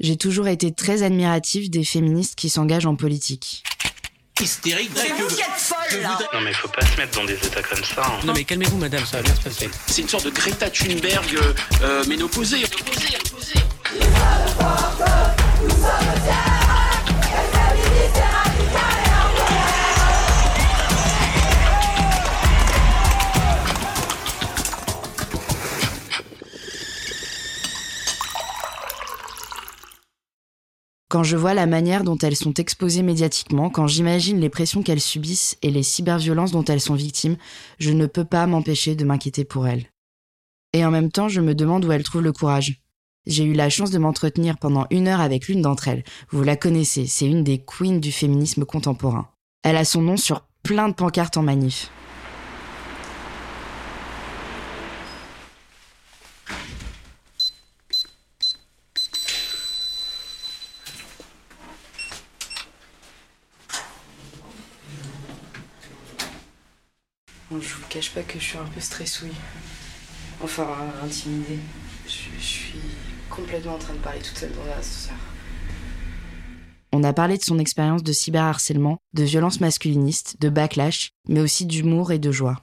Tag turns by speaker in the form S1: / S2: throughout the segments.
S1: J'ai toujours été très admirative des féministes qui s'engagent en politique.
S2: Hystérique,
S3: C'est vous qui êtes folle, là
S4: Non mais faut pas se mettre dans des états comme ça. hein.
S2: Non mais calmez-vous madame, ça va bien se passer.
S5: C'est une sorte de Greta Thunberg euh, euh, ménopausée.
S1: Quand je vois la manière dont elles sont exposées médiatiquement, quand j'imagine les pressions qu'elles subissent et les cyberviolences dont elles sont victimes, je ne peux pas m'empêcher de m'inquiéter pour elles. Et en même temps, je me demande où elles trouvent le courage. J'ai eu la chance de m'entretenir pendant une heure avec l'une d'entre elles. Vous la connaissez, c'est une des queens du féminisme contemporain. Elle a son nom sur plein de pancartes en manif. Je vous cache pas que je suis un peu stressouille. Enfin, intimidée. Je, je suis complètement en train de parler toute seule dans un ascenseur. On a parlé de son expérience de cyberharcèlement, de violence masculiniste, de backlash, mais aussi d'humour et de joie.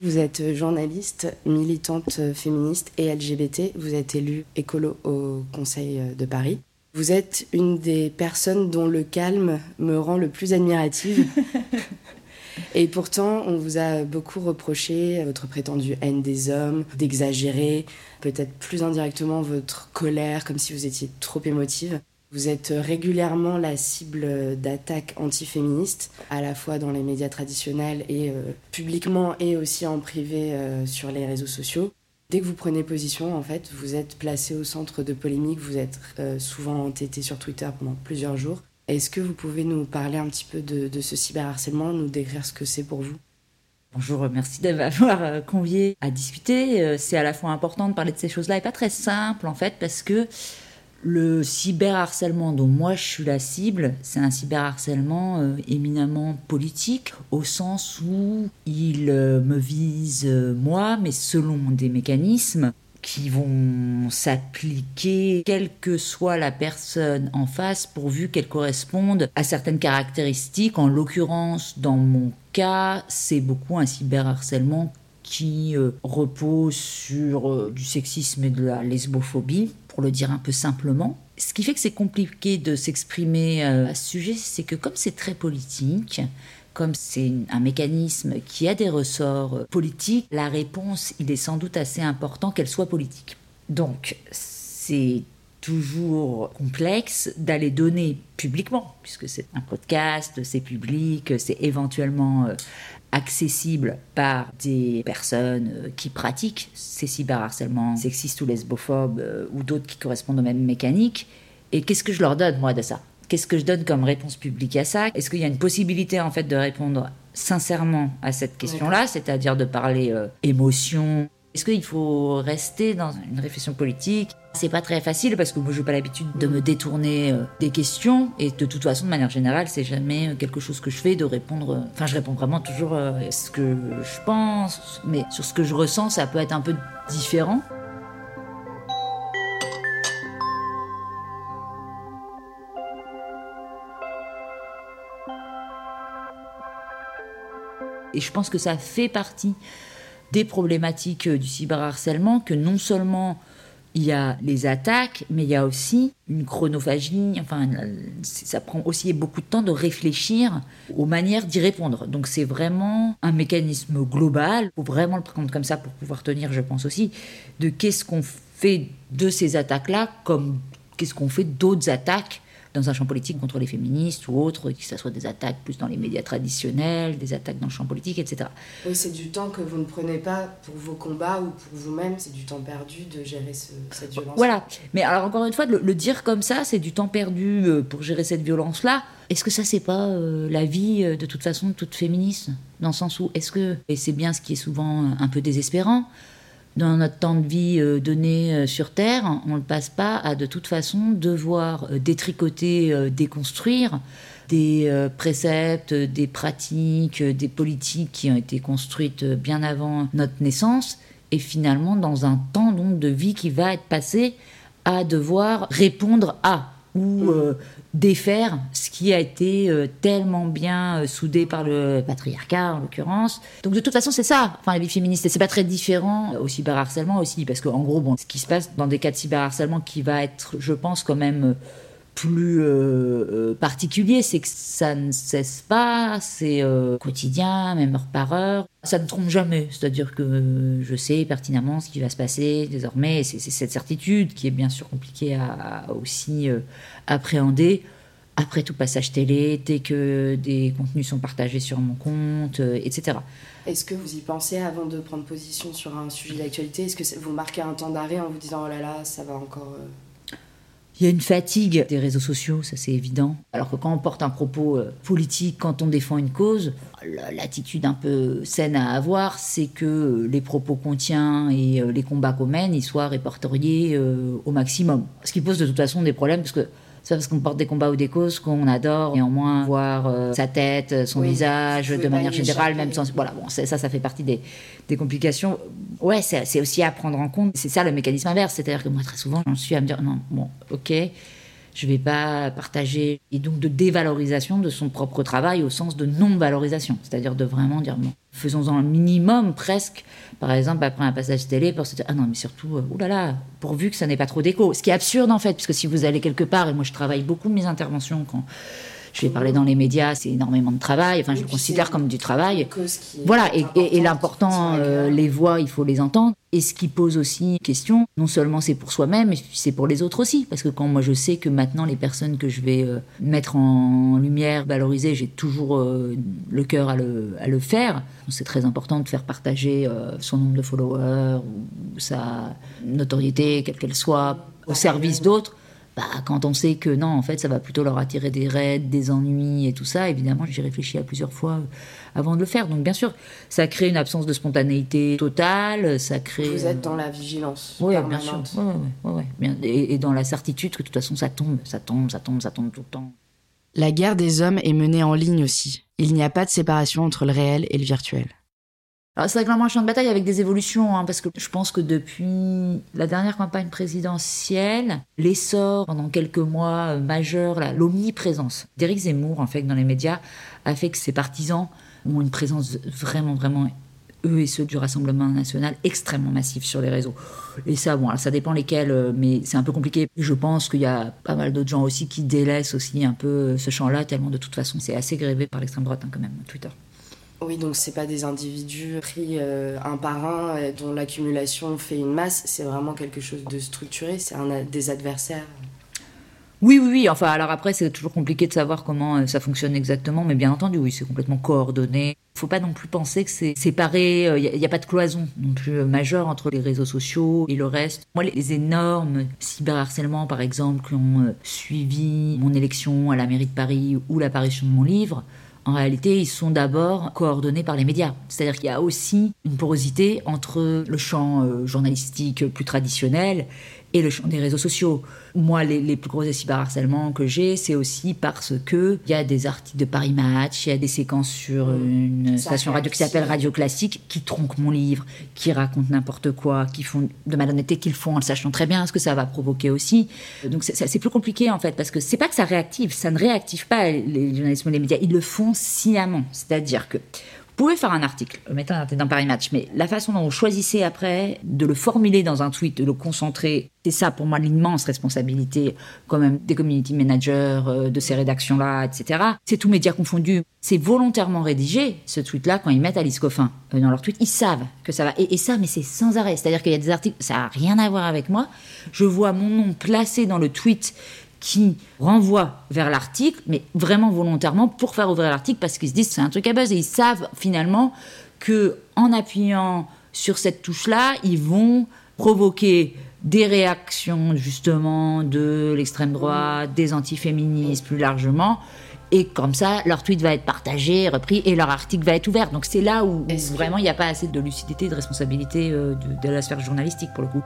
S1: Vous êtes journaliste, militante féministe et LGBT. Vous êtes élue écolo au Conseil de Paris. Vous êtes une des personnes dont le calme me rend le plus admirative. Et pourtant, on vous a beaucoup reproché votre prétendue haine des hommes, d'exagérer, peut-être plus indirectement votre colère, comme si vous étiez trop émotive. Vous êtes régulièrement la cible d'attaques antiféministes, à la fois dans les médias traditionnels et euh, publiquement et aussi en privé euh, sur les réseaux sociaux. Dès que vous prenez position, en fait, vous êtes placé au centre de polémique, vous êtes euh, souvent entêté sur Twitter pendant plusieurs jours. Est-ce que vous pouvez nous parler un petit peu de, de ce cyberharcèlement, nous décrire ce que c'est pour vous?
S6: Bonjour, merci de m'avoir euh, convié à discuter. Euh, C'est à la fois important de parler de ces choses-là et pas très simple en fait parce que le cyberharcèlement dont moi je suis la cible, c'est un cyberharcèlement euh, éminemment politique au sens où il euh, me vise euh, moi mais selon des mécanismes qui vont s'appliquer quelle que soit la personne en face pourvu qu'elle corresponde à certaines caractéristiques. En l'occurrence, dans mon cas, c'est beaucoup un cyberharcèlement qui repose sur du sexisme et de la lesbophobie, pour le dire un peu simplement. Ce qui fait que c'est compliqué de s'exprimer euh, à ce sujet, c'est que comme c'est très politique, comme c'est un mécanisme qui a des ressorts euh, politiques, la réponse, il est sans doute assez important qu'elle soit politique. Donc, c'est toujours complexe d'aller donner publiquement, puisque c'est un podcast, c'est public, c'est éventuellement euh, accessible par des personnes euh, qui pratiquent ces cyberharcèlements sexistes ou lesbophobes euh, ou d'autres qui correspondent aux mêmes mécaniques. Et qu'est-ce que je leur donne, moi, de ça? Qu'est-ce que je donne comme réponse publique à ça? Est-ce qu'il y a une possibilité, en fait, de répondre sincèrement à cette question-là, c'est-à-dire de parler euh, émotion Est-ce qu'il faut rester dans une réflexion politique? C'est pas très facile parce que moi, j'ai pas l'habitude de me détourner euh, des questions et de toute façon, de manière générale, c'est jamais euh, quelque chose que je fais de répondre. euh, Enfin, je réponds vraiment toujours à ce que je pense, mais sur ce que je ressens, ça peut être un peu différent. Et je pense que ça fait partie des problématiques euh, du cyberharcèlement, que non seulement il y a les attaques, mais il y a aussi une chronophagie, enfin, ça prend aussi beaucoup de temps de réfléchir aux manières d'y répondre. Donc c'est vraiment un mécanisme global, il faut vraiment le prendre comme ça pour pouvoir tenir, je pense aussi, de qu'est-ce qu'on fait de ces attaques-là, comme qu'est-ce qu'on fait d'autres attaques dans un champ politique contre les féministes ou autres, que ce soit des attaques plus dans les médias traditionnels, des attaques dans le champ politique, etc.
S1: Oui, c'est du temps que vous ne prenez pas pour vos combats ou pour vous-même, c'est du temps perdu de gérer ce- cette violence.
S6: Voilà. Mais alors encore une fois, le, le dire comme ça, c'est du temps perdu euh, pour gérer cette violence-là. Est-ce que ça, c'est pas euh, la vie euh, de toute façon de toute féministe? Dans le sens où, est-ce que, et c'est bien ce qui est souvent un peu désespérant, dans notre temps de vie euh, donné euh, sur Terre, on ne passe pas à de toute façon devoir euh, détricoter, déconstruire des préceptes, des pratiques, des politiques qui ont été construites bien avant notre naissance, et finalement dans un temps donc de vie qui va être passé à devoir répondre à ou défaire ce qui a été euh, tellement bien euh, soudé par le patriarcat en l'occurrence. Donc de toute façon c'est ça, enfin la vie féministe, et c'est pas très différent au cyberharcèlement aussi, parce qu'en gros, bon, ce qui se passe dans des cas de cyberharcèlement qui va être, je pense, quand même plus euh, particulier, c'est que ça ne cesse pas, c'est quotidien, même heure par heure. Ça ne trompe jamais, c'est-à-dire que je sais pertinemment ce qui va se passer désormais, c'est cette certitude qui est bien sûr compliquée à, aussi appréhender après tout passage télé, dès que des contenus sont partagés sur mon compte, euh, etc.
S1: Est-ce que vous y pensez avant de prendre position sur un sujet d'actualité? Est-ce que vous marquez un temps d'arrêt en vous disant oh là là, ça va encore euh
S6: il y a une fatigue des réseaux sociaux, ça c'est évident. Alors que quand on porte un propos euh, politique, quand on défend une cause, l'attitude un peu saine à avoir, c'est que les propos qu'on tient et les combats qu'on mène, ils soient répertoriés au maximum. Ce qui pose de toute façon des problèmes, parce que c'est parce qu'on porte des combats ou des causes qu'on adore néanmoins voir euh, sa tête, son visage, de manière générale, même sans. Voilà, bon, ça, ça fait partie des, des complications. Ouais, c'est aussi à prendre en compte. C'est ça le mécanisme inverse. C'est-à-dire que moi, très souvent, j'en suis à me dire non, bon, ok, je ne vais pas partager. Et donc de dévalorisation de son propre travail au sens de non-valorisation. C'est-à-dire de vraiment dire faisons-en un minimum presque par exemple, après un passage télé, pour se dire Ah non, mais surtout, euh, oulala, pourvu que ça n'ait pas trop d'écho. Ce qui est absurde en fait, puisque si vous allez quelque part, et moi je travaille beaucoup mes interventions quand je vais parler dans les médias, c'est énormément de travail. Enfin, je le considère comme du travail. Voilà, et, l'important, euh, les voix, il faut les entendre. Et ce qui pose aussi question, non seulement c'est pour soi-même, mais c'est pour les autres aussi. Parce que quand moi je sais que maintenant les personnes que je vais euh, mettre en lumière, valoriser, j'ai toujours euh, le cœur à le, à le faire. C'est très important de faire partager son nombre de followers ou sa notoriété, quelle qu'elle soit, au service d'autres. Bah, quand on sait que non, en fait, ça va plutôt leur attirer des raids, des ennuis et tout ça, évidemment, j'ai réfléchi à plusieurs fois euh, avant de le faire. Donc, bien sûr, ça crée une absence de spontanéité totale, ça crée...
S1: Vous êtes dans la vigilance
S6: Oui, bien sûr. et, dans la certitude que de toute façon, ça tombe, ça tombe, ça tombe, ça tombe tout le temps.
S1: La guerre des hommes est menée en ligne aussi. Il n'y a pas de séparation entre le réel et le virtuel.
S6: C'est vraiment un champ de bataille avec des évolutions, hein, parce que je pense que depuis la dernière campagne présidentielle, l'essor pendant quelques mois euh, majeur, l'omniprésence d'Éric Zemmour, en fait, dans les médias, a fait que ses partisans ont une présence vraiment, vraiment eux et ceux du Rassemblement national extrêmement massifs sur les réseaux. Et ça, bon, ça dépend lesquels, euh, mais c'est un peu compliqué. Je pense qu'il y a pas mal d'autres gens aussi qui délaissent aussi un peu ce champ-là, tellement de toute façon c'est assez grévé par l'extrême droite hein, quand même, Twitter.
S1: Oui, donc c'est pas des individus pris euh, un par un euh, dont l'accumulation fait une masse, c'est vraiment quelque chose de structuré, c'est des adversaires.
S6: Oui, oui, oui. Enfin, alors après, c'est toujours compliqué de savoir comment euh, ça fonctionne exactement, mais bien entendu, oui, c'est complètement coordonné. Il faut pas non plus penser que c'est séparé. Il n'y a, pas de cloison non plus majeure entre les réseaux sociaux et le reste. Moi, les, énormes cyberharcèlements, par exemple, qui ont suivi mon élection à la mairie de Paris ou l'apparition de mon livre, en réalité, ils sont d'abord coordonnés par les médias. C'est-à-dire qu'il y a aussi une porosité entre le champ euh, journalistique plus traditionnel et le champ des réseaux sociaux. Moi, les, plus gros cyberharcèlements que j'ai, c'est aussi parce que il y a des articles de Paris Match, il y a des séquences sur une station radio qui s'appelle Radio Classique qui tronquent mon livre, qui racontent n'importe quoi, qui font de malhonnêteté qu'ils font en le sachant très bien ce que ça va provoquer aussi. Donc c'est plus compliqué en fait parce que c'est pas que ça réactive, ça ne réactive pas les journalistes ou les médias, ils le font C'est-à-dire que pouvez faire un article, mettez un article dans Paris Match, mais la façon dont vous choisissez après de le formuler dans un tweet, de le concentrer, c'est ça pour moi l'immense responsabilité quand même des community managers, euh, de ces rédactions-là, etc. C'est tout média confondu. C'est volontairement rédigé, ce tweet-là, quand ils mettent Alice Coffin euh, dans leur tweet, ils savent que ça va. Et, et ça, mais c'est sans arrêt. C'est-à-dire qu'il y a des articles, ça n'a rien à voir avec moi. Je vois mon nom placé dans le tweet qui renvoie vers l'article, mais vraiment volontairement pour faire ouvrir l'article parce qu'ils se disent c'est un truc à buzz et ils savent finalement que en appuyant sur cette touche-là, ils vont provoquer des réactions justement de l'extrême droite, des antiféministes plus largement, Et comme ça, leur tweet va être partagé, repris, et leur article va être ouvert. Donc c'est là où, vraiment il n'y a pas assez de lucidité de responsabilité euh, de, de la sphère journalistique pour le coup.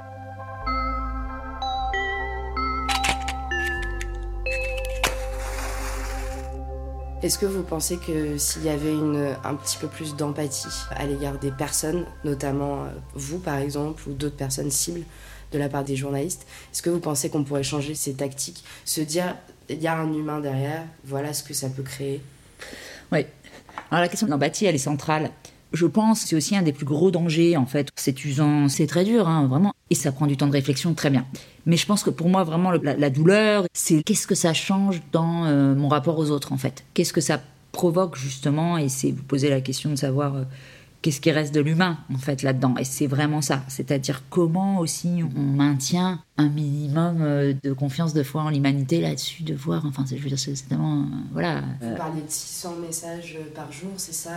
S1: Est-ce que vous pensez que s'il y avait un petit peu plus d'empathie à l'égard des personnes, notamment euh, vous par exemple, ou d'autres personnes cibles de la part des journalistes, est-ce que vous pensez qu'on pourrait changer ces tactiques Se dire, il y a un humain derrière, voilà ce que ça peut créer?
S6: Oui. Alors la question de l'empathie, elle est centrale. Je pense c'est aussi un des plus gros dangers, en fait. C'est usant, c'est très dur, hein, vraiment. Et ça prend du temps de réflexion, très bien. Mais je pense que pour moi, vraiment, la douleur, c'est qu'est-ce que ça change dans euh, mon rapport aux autres, en fait? Qu'est-ce que ça provoque, justement, et c'est vous poser la question de savoir euh, qu'est-ce qui reste de l'humain, en fait, là-dedans. Et c'est vraiment ça. C'est-à-dire comment aussi on maintient un minimum euh, de confiance, de foi en l'humanité là-dessus, de voir, enfin, je veux dire, c'est tellement, euh, voilà.
S1: Vous parliez de 600 messages par jour, c'est ça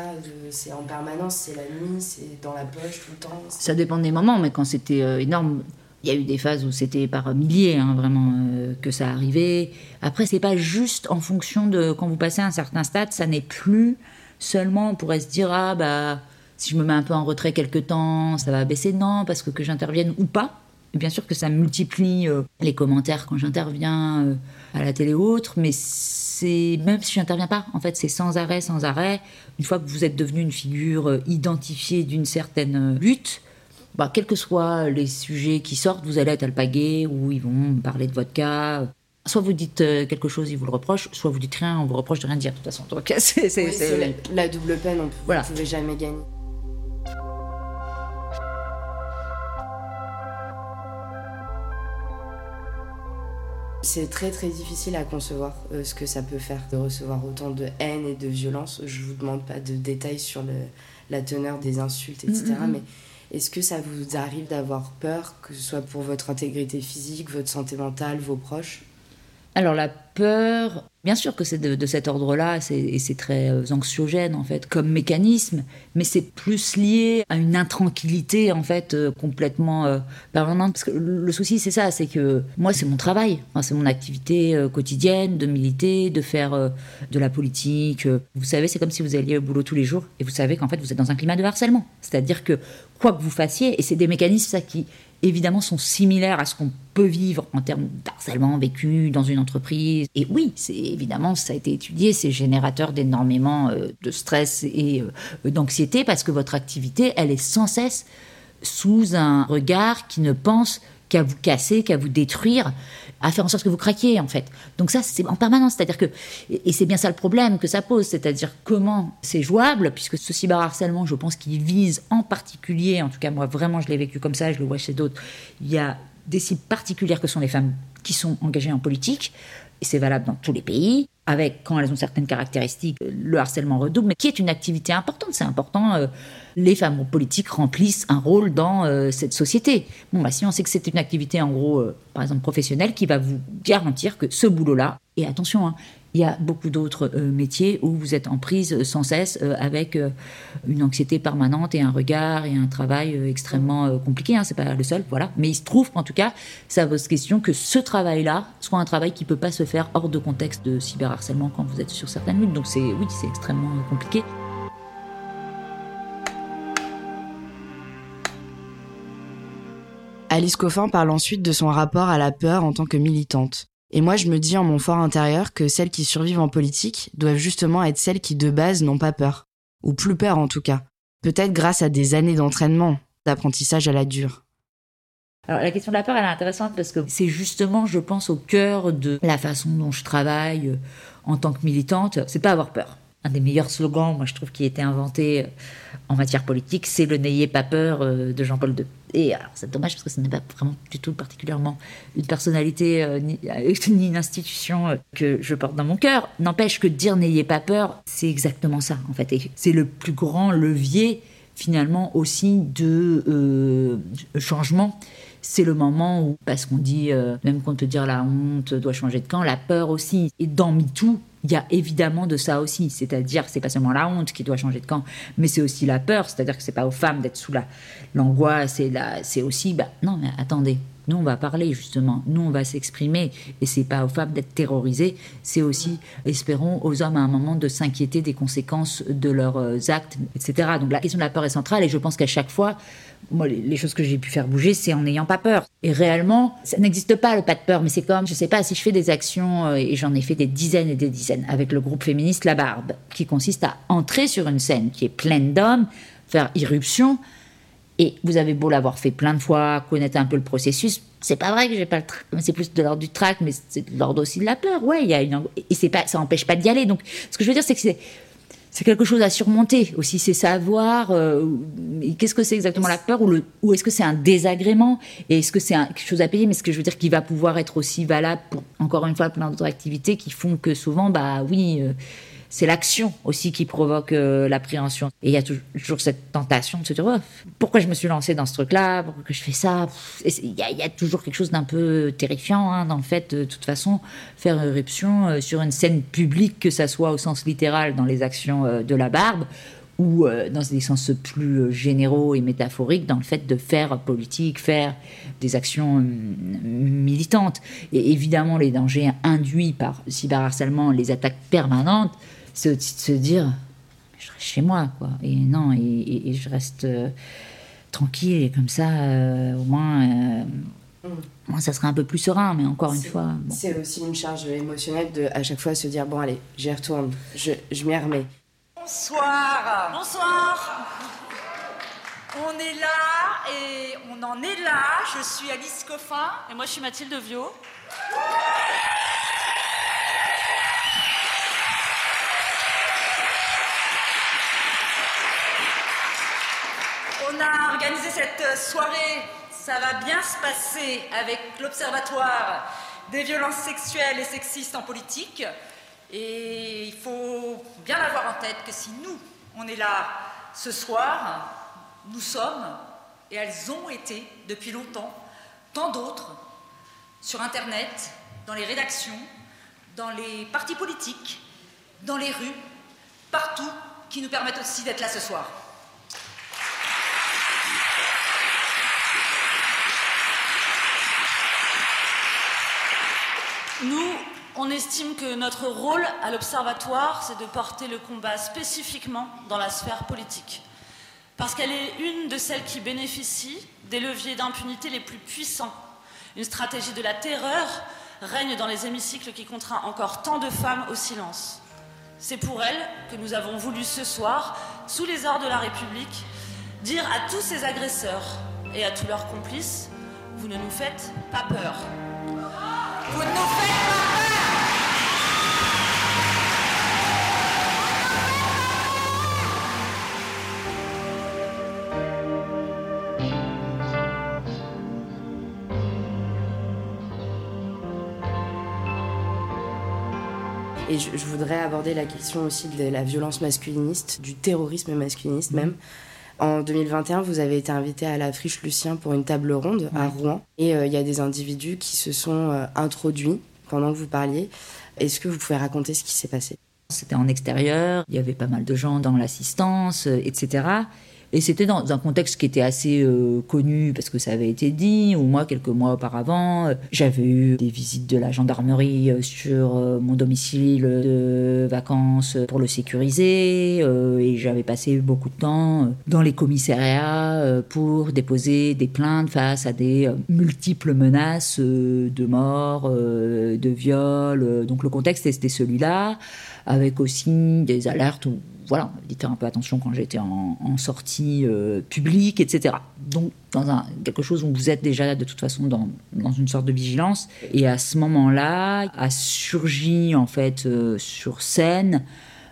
S1: C'est en permanence, c'est la nuit, c'est dans la poche tout le temps
S6: Ça dépend des moments, mais quand c'était euh, énorme, il y a eu des phases où c'était par milliers, hein, vraiment, euh, que ça arrivait. Après, c'est pas juste en fonction de quand vous passez un certain stade, ça n'est plus seulement, on pourrait se dire, ah bah, si je me mets un peu en retrait quelque temps, ça va baisser. Non, parce que que j'intervienne ou pas, bien sûr que ça multiplie euh, les commentaires quand j'interviens euh, à la télé ou autre, mais c'est même si j'interviens pas, en fait, c'est sans arrêt, sans arrêt. Une fois que vous êtes devenu une figure euh, identifiée d'une certaine lutte, bah, quels que soient les sujets qui sortent, vous allez être alpagué ou ils vont parler de votre cas. Soit vous dites quelque chose, ils vous le reprochent, soit vous dites rien, on vous reproche de rien dire, de toute façon. Donc, c'est, c'est-
S1: Oui,
S6: c'est-
S1: c'est la, la double peine, on,
S6: Voilà.
S1: vous pouvez jamais gagner. C'est très très difficile à concevoir euh, ce que ça peut faire de recevoir autant de haine et de violence. Je vous demande pas de détails sur le, la teneur des insultes, etc.
S6: Mhm.
S1: Mais est-ce que ça vous arrive d'avoir peur, que ce soit pour votre intégrité physique, votre santé mentale, vos proches?
S6: Alors la peur, bien sûr que c'est de, cet ordre-là, et c'est très euh, anxiogène en fait comme mécanisme, mais c'est plus lié à une intranquillité en fait euh, complètement euh, permanente. Parce que le souci c'est ça, c'est que moi c'est mon travail, c'est mon activité quotidienne de militer, de faire de la politique. Vous savez, c'est comme si vous alliez au boulot tous les jours et vous savez qu'en fait vous êtes dans un climat de harcèlement. C'est-à-dire que quoi que vous fassiez, et c'est des mécanismes ça qui évidemment sont similaires à ce qu'on peut vivre en termes d'harcèlement vécu dans une entreprise. Et oui, c'est évidemment, ça a été étudié, c'est générateur d'énormément euh, de stress et euh, d'anxiété parce que votre activité, elle est sans cesse sous un regard qui ne pense qu'à vous casser, qu'à vous détruire, à faire en sorte que vous craquiez en fait. Donc ça, c'est en permanence. C'est-à-dire que, et c'est bien ça le problème que ça pose, c'est-à-dire comment c'est jouable, puisque ce cyberharcèlement, je pense qu'il vise en particulier, en tout cas moi vraiment je l'ai vécu comme ça, je le vois chez d'autres, il y a des cibles particulières que sont les femmes qui sont engagées en politique, c'est valable dans tous les pays, avec, quand elles ont certaines caractéristiques, le harcèlement redouble, mais qui est une activité importante. C'est important, euh, les femmes politiques remplissent un rôle dans euh, cette société. Bon, bah, si on sait que c'est une activité, en gros, euh, par exemple, professionnelle, qui va vous garantir que ce boulot-là, et attention, hein, il y a beaucoup d'autres euh, métiers où vous êtes en prise euh, sans cesse euh, avec une anxiété permanente et un regard et un travail extrêmement compliqué. Hein, c'est pas le seul, voilà. Mais il se trouve qu'en tout cas, ça pose question que ce travail-là soit un travail qui peut pas se faire hors de contexte de cyberharcèlement quand vous êtes sur certaines luttes. Donc c'est oui, c'est extrêmement compliqué.
S1: Alice Coffin parle ensuite de son rapport à la peur en tant que militante. Et moi, je me dis en mon fort intérieur que celles qui survivent en politique doivent justement être celles qui de base n'ont pas peur. Ou plus peur en tout cas. Peut-être grâce à des années d'entraînement, d'apprentissage à la dure.
S6: Alors la question de la peur, elle est intéressante parce que c'est justement, je pense, au cœur de la façon dont je travaille euh, en tant que militante. C'est pas avoir peur. Un des meilleurs slogans, moi je trouve, qui a été inventé euh, en matière politique, c'est le n'ayez pas peur euh, de Jean-Paul II. Et alors c'est dommage parce que ce n'est pas vraiment du tout particulièrement une personnalité euh, ni, euh, ni une institution euh, que je porte dans mon cœur. N'empêche que dire n'ayez pas peur, c'est exactement ça en fait. C'est le plus grand levier finalement aussi de changement c'est le moment où, parce qu'on dit, euh, même qu'on te dire la honte doit changer de camp, la peur aussi. Et dans MeToo, il y a évidemment de ça aussi. C'est-à-dire, c'est pas seulement la honte qui doit changer de camp, mais c'est aussi la peur. C'est-à-dire que c'est pas aux femmes d'être sous la l'angoisse. Et la, c'est aussi, bah non, mais attendez, Nous, on va parler justement, nous, on va s'exprimer, et c'est pas aux femmes d'être terrorisées, c'est aussi, espérons, aux hommes à un moment de s'inquiéter des conséquences de leurs euh, actes, etc. Donc la question de la peur est centrale, et je pense qu'à chaque fois, moi, les choses que j'ai pu faire bouger, c'est en n'ayant pas peur. Et réellement, ça n'existe pas le pas de peur, mais c'est comme, je sais pas, si je fais des actions, euh, et j'en ai fait des dizaines et des dizaines, avec le groupe féministe La Barbe, qui consiste à entrer sur une scène qui est pleine d'hommes, faire irruption, et vous avez beau l'avoir fait plein de fois, connaître un peu le processus, c'est pas vrai que j'ai pas le trac, c'est plus de l'ordre du trac, mais c'est de l'ordre aussi de la peur. Ouais, il y a une, et c'est pas, ça n'empêche pas d'y aller. Donc, ce que je veux dire, c'est que c'est, c'est quelque chose à surmonter aussi, c'est savoir euh, qu'est-ce que c'est exactement la peur ou, est-ce que c'est un désagrément et est-ce que c'est quelque chose à payer, mais ce que je veux dire qui va pouvoir être aussi valable pour, encore une fois, plein d'autres activités qui font que souvent, bah oui, euh, c'est l'action aussi qui provoque euh, l'appréhension. Et il y a toujours cette tentation de se dire pourquoi je me suis lancé dans ce truc-là, pourquoi je fais ça? Il y, a toujours quelque chose d'un peu terrifiant hein, dans le fait, de, toute façon, faire éruption euh, sur une scène publique, que ça soit au sens littéral dans les actions euh, de la barbe ou dans des sens plus généraux et métaphoriques dans le fait de faire politique, faire des actions militantes. Et évidemment, les dangers induits par cyberharcèlement, les attaques permanentes, c'est aussi de se dire, je reste chez moi, quoi. Et non, et, je reste euh, tranquille, et comme ça, euh, au moins, euh, mm. ça sera un peu plus serein, mais encore une fois.
S1: C'est aussi une charge émotionnelle de à chaque fois se dire, bon, allez, j'y retourne, je, je m'y remets.
S3: Bonsoir. Bonsoir. On est là et on en est là. Je suis Alice Coffin.
S7: Et moi, je suis Mathilde Viau.
S3: On a organisé cette soirée. Ça va bien se passer avec l'Observatoire des violences sexuelles et sexistes en politique. Et il faut bien avoir en tête que si nous, on est là ce soir, nous sommes, et elles ont été depuis longtemps, tant d'autres, sur Internet, dans les rédactions, dans les partis politiques, dans les rues, partout, qui nous permettent aussi d'être là ce soir.
S7: Nous, on estime que notre rôle à l'Observatoire, c'est de porter le combat spécifiquement dans la sphère politique. Parce qu'elle est une de celles qui bénéficient des leviers d'impunité les plus puissants. Une stratégie de la terreur règne dans les hémicycles qui contraint encore tant de femmes au silence. C'est pour elle que nous avons voulu ce soir, sous les ordres de la République, dire à tous ces agresseurs et à tous leurs complices, vous ne nous faites pas peur.
S1: Et je, voudrais aborder la question aussi de la violence masculiniste, du terrorisme masculiniste même. En 2021, vous avez été invité à la Friche Lucien pour une table ronde à Rouen. Et euh, il y a des individus qui se sont euh, introduits pendant que vous parliez. Est-ce que vous pouvez raconter ce qui s'est passé?
S6: C'était en extérieur, il y avait pas mal de gens dans l'assistance, euh, etc. Et c'était dans un contexte qui était assez euh, connu parce que ça avait été dit, ou moi, quelques mois auparavant, euh, j'avais eu des visites de la gendarmerie euh, sur mon domicile de vacances pour le sécuriser, et j'avais passé beaucoup de temps dans les commissariats pour déposer des plaintes face à des multiples menaces de mort, de viol. Donc le contexte était celui-là, avec aussi des alertes voilà, faire un peu attention quand j'étais en, sortie euh, publique, etc. Donc, dans un, quelque chose où vous êtes déjà de toute façon dans, dans une sorte de vigilance. Et à ce moment-là, a surgi en fait euh, sur scène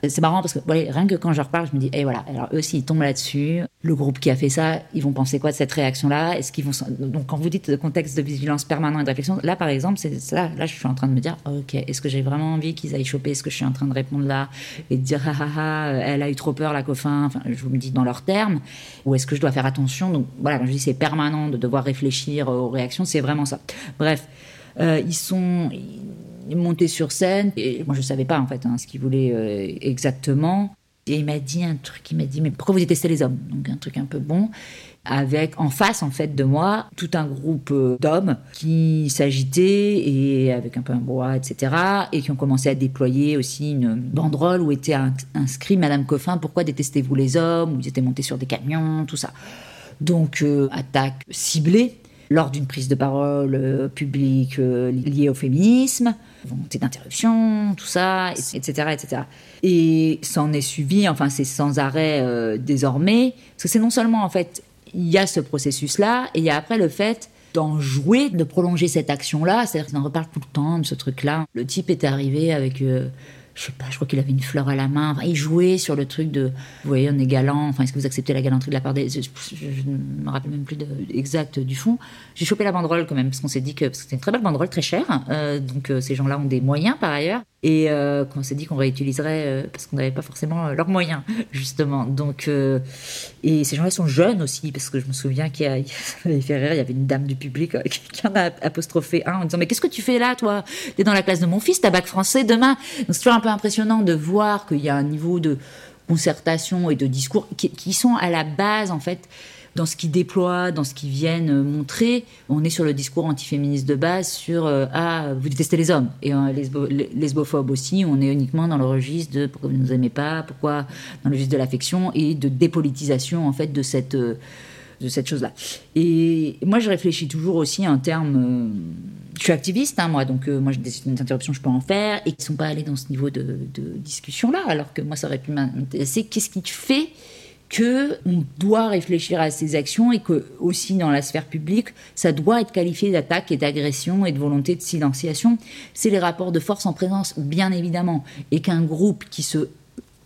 S6: c'est marrant parce que rien que quand je reparle, je me dis, et eh, voilà, alors eux aussi ils tombent là-dessus. Le groupe qui a fait ça, ils vont penser quoi de cette réaction-là? Est-ce qu'ils vont donc quand vous dites contexte de vigilance permanent et de réflexion, là par exemple, c'est ça. Là, je suis en train de me dire, ok, est-ce que j'ai vraiment envie qu'ils aillent choper? Ce que je suis en train de répondre là et de dire, ah ah ah, elle a eu trop peur la coffin. Enfin, je vous me dis dans leurs termes. Ou est-ce que je dois faire attention? Donc voilà, quand je dis c'est permanent de devoir réfléchir aux réactions, c'est vraiment ça. Bref, euh, ils sont monté sur scène et moi je savais pas en fait hein, ce qu'il voulait euh, exactement. Et il m'a dit un truc, il m'a dit, mais pourquoi vous détestez les hommes? Donc un truc un peu bon. Avec en face en fait de moi tout un groupe euh, d'hommes qui s'agitaient et avec un peu un bois etc et qui ont commencé à déployer aussi une banderole où était inscrit Madame Coffin pourquoi détestez-vous les hommes? Où ils étaient montés sur des camions tout ça. Donc euh, attaque ciblée lors d'une prise de parole publique liée au féminisme, volonté d'interruption, tout ça, etc., etc. Et ça en est suivi, enfin c'est sans arrêt désormais, parce que c'est non seulement en fait il y a ce processus-là, et il y a après le fait d'en jouer, de prolonger cette action-là. C'est-à-dire qu'on en reparle tout le temps de ce truc-là. Le type est arrivé avec euh, je sais pas, je crois qu'il avait une fleur à la main. Enfin, il jouait sur le truc de, vous voyez, on est galant. Enfin, est-ce que vous acceptez la galanterie de la part des. Je, ne me rappelle même plus exact du fond. J'ai chopé la banderole quand même, parce qu'on s'est dit que. c'était une très belle banderole, très chère. Euh, donc, euh, ces gens-là ont des moyens par ailleurs. Et euh, on s'est dit qu'on réutiliserait, euh, parce qu'on n'avait pas forcément leurs moyens, justement. Donc, et ces gens-là sont jeunes aussi, parce que je me souviens qu'il y y avait une dame du public qui en a apostrophé un en disant Mais qu'est-ce que tu fais là, toi? T'es dans la classe de mon fils, t'as bac français demain. Donc, c'est peu impressionnant de voir qu'il y a un niveau de concertation et de discours qui, sont à la base, en fait, dans ce qu'ils déploient, dans ce qu'ils viennent montrer. On est sur le discours antiféministe de base sur euh, Ah, vous détestez les hommes. Et euh, lesbophobe aussi, on est uniquement dans le registre de pourquoi vous ne nous aimez pas, pourquoi dans le registre de l'affection et de dépolitisation, en fait, de cette. Euh, de cette chose-là. Et moi, je réfléchis toujours aussi en termes. Euh, je suis activiste, hein, moi, donc euh, moi, des, interruptions, je peux en faire, et qui ne sont pas allés dans ce niveau de, discussion-là, alors que moi, ça aurait pu m'intéresser. Qu'est-ce qui fait que on doit réfléchir à ces actions et que aussi dans la sphère publique, ça doit être qualifié d'attaque et d'agression et de volonté de silenciation. C'est les rapports de force en présence, bien évidemment, et qu'un groupe qui se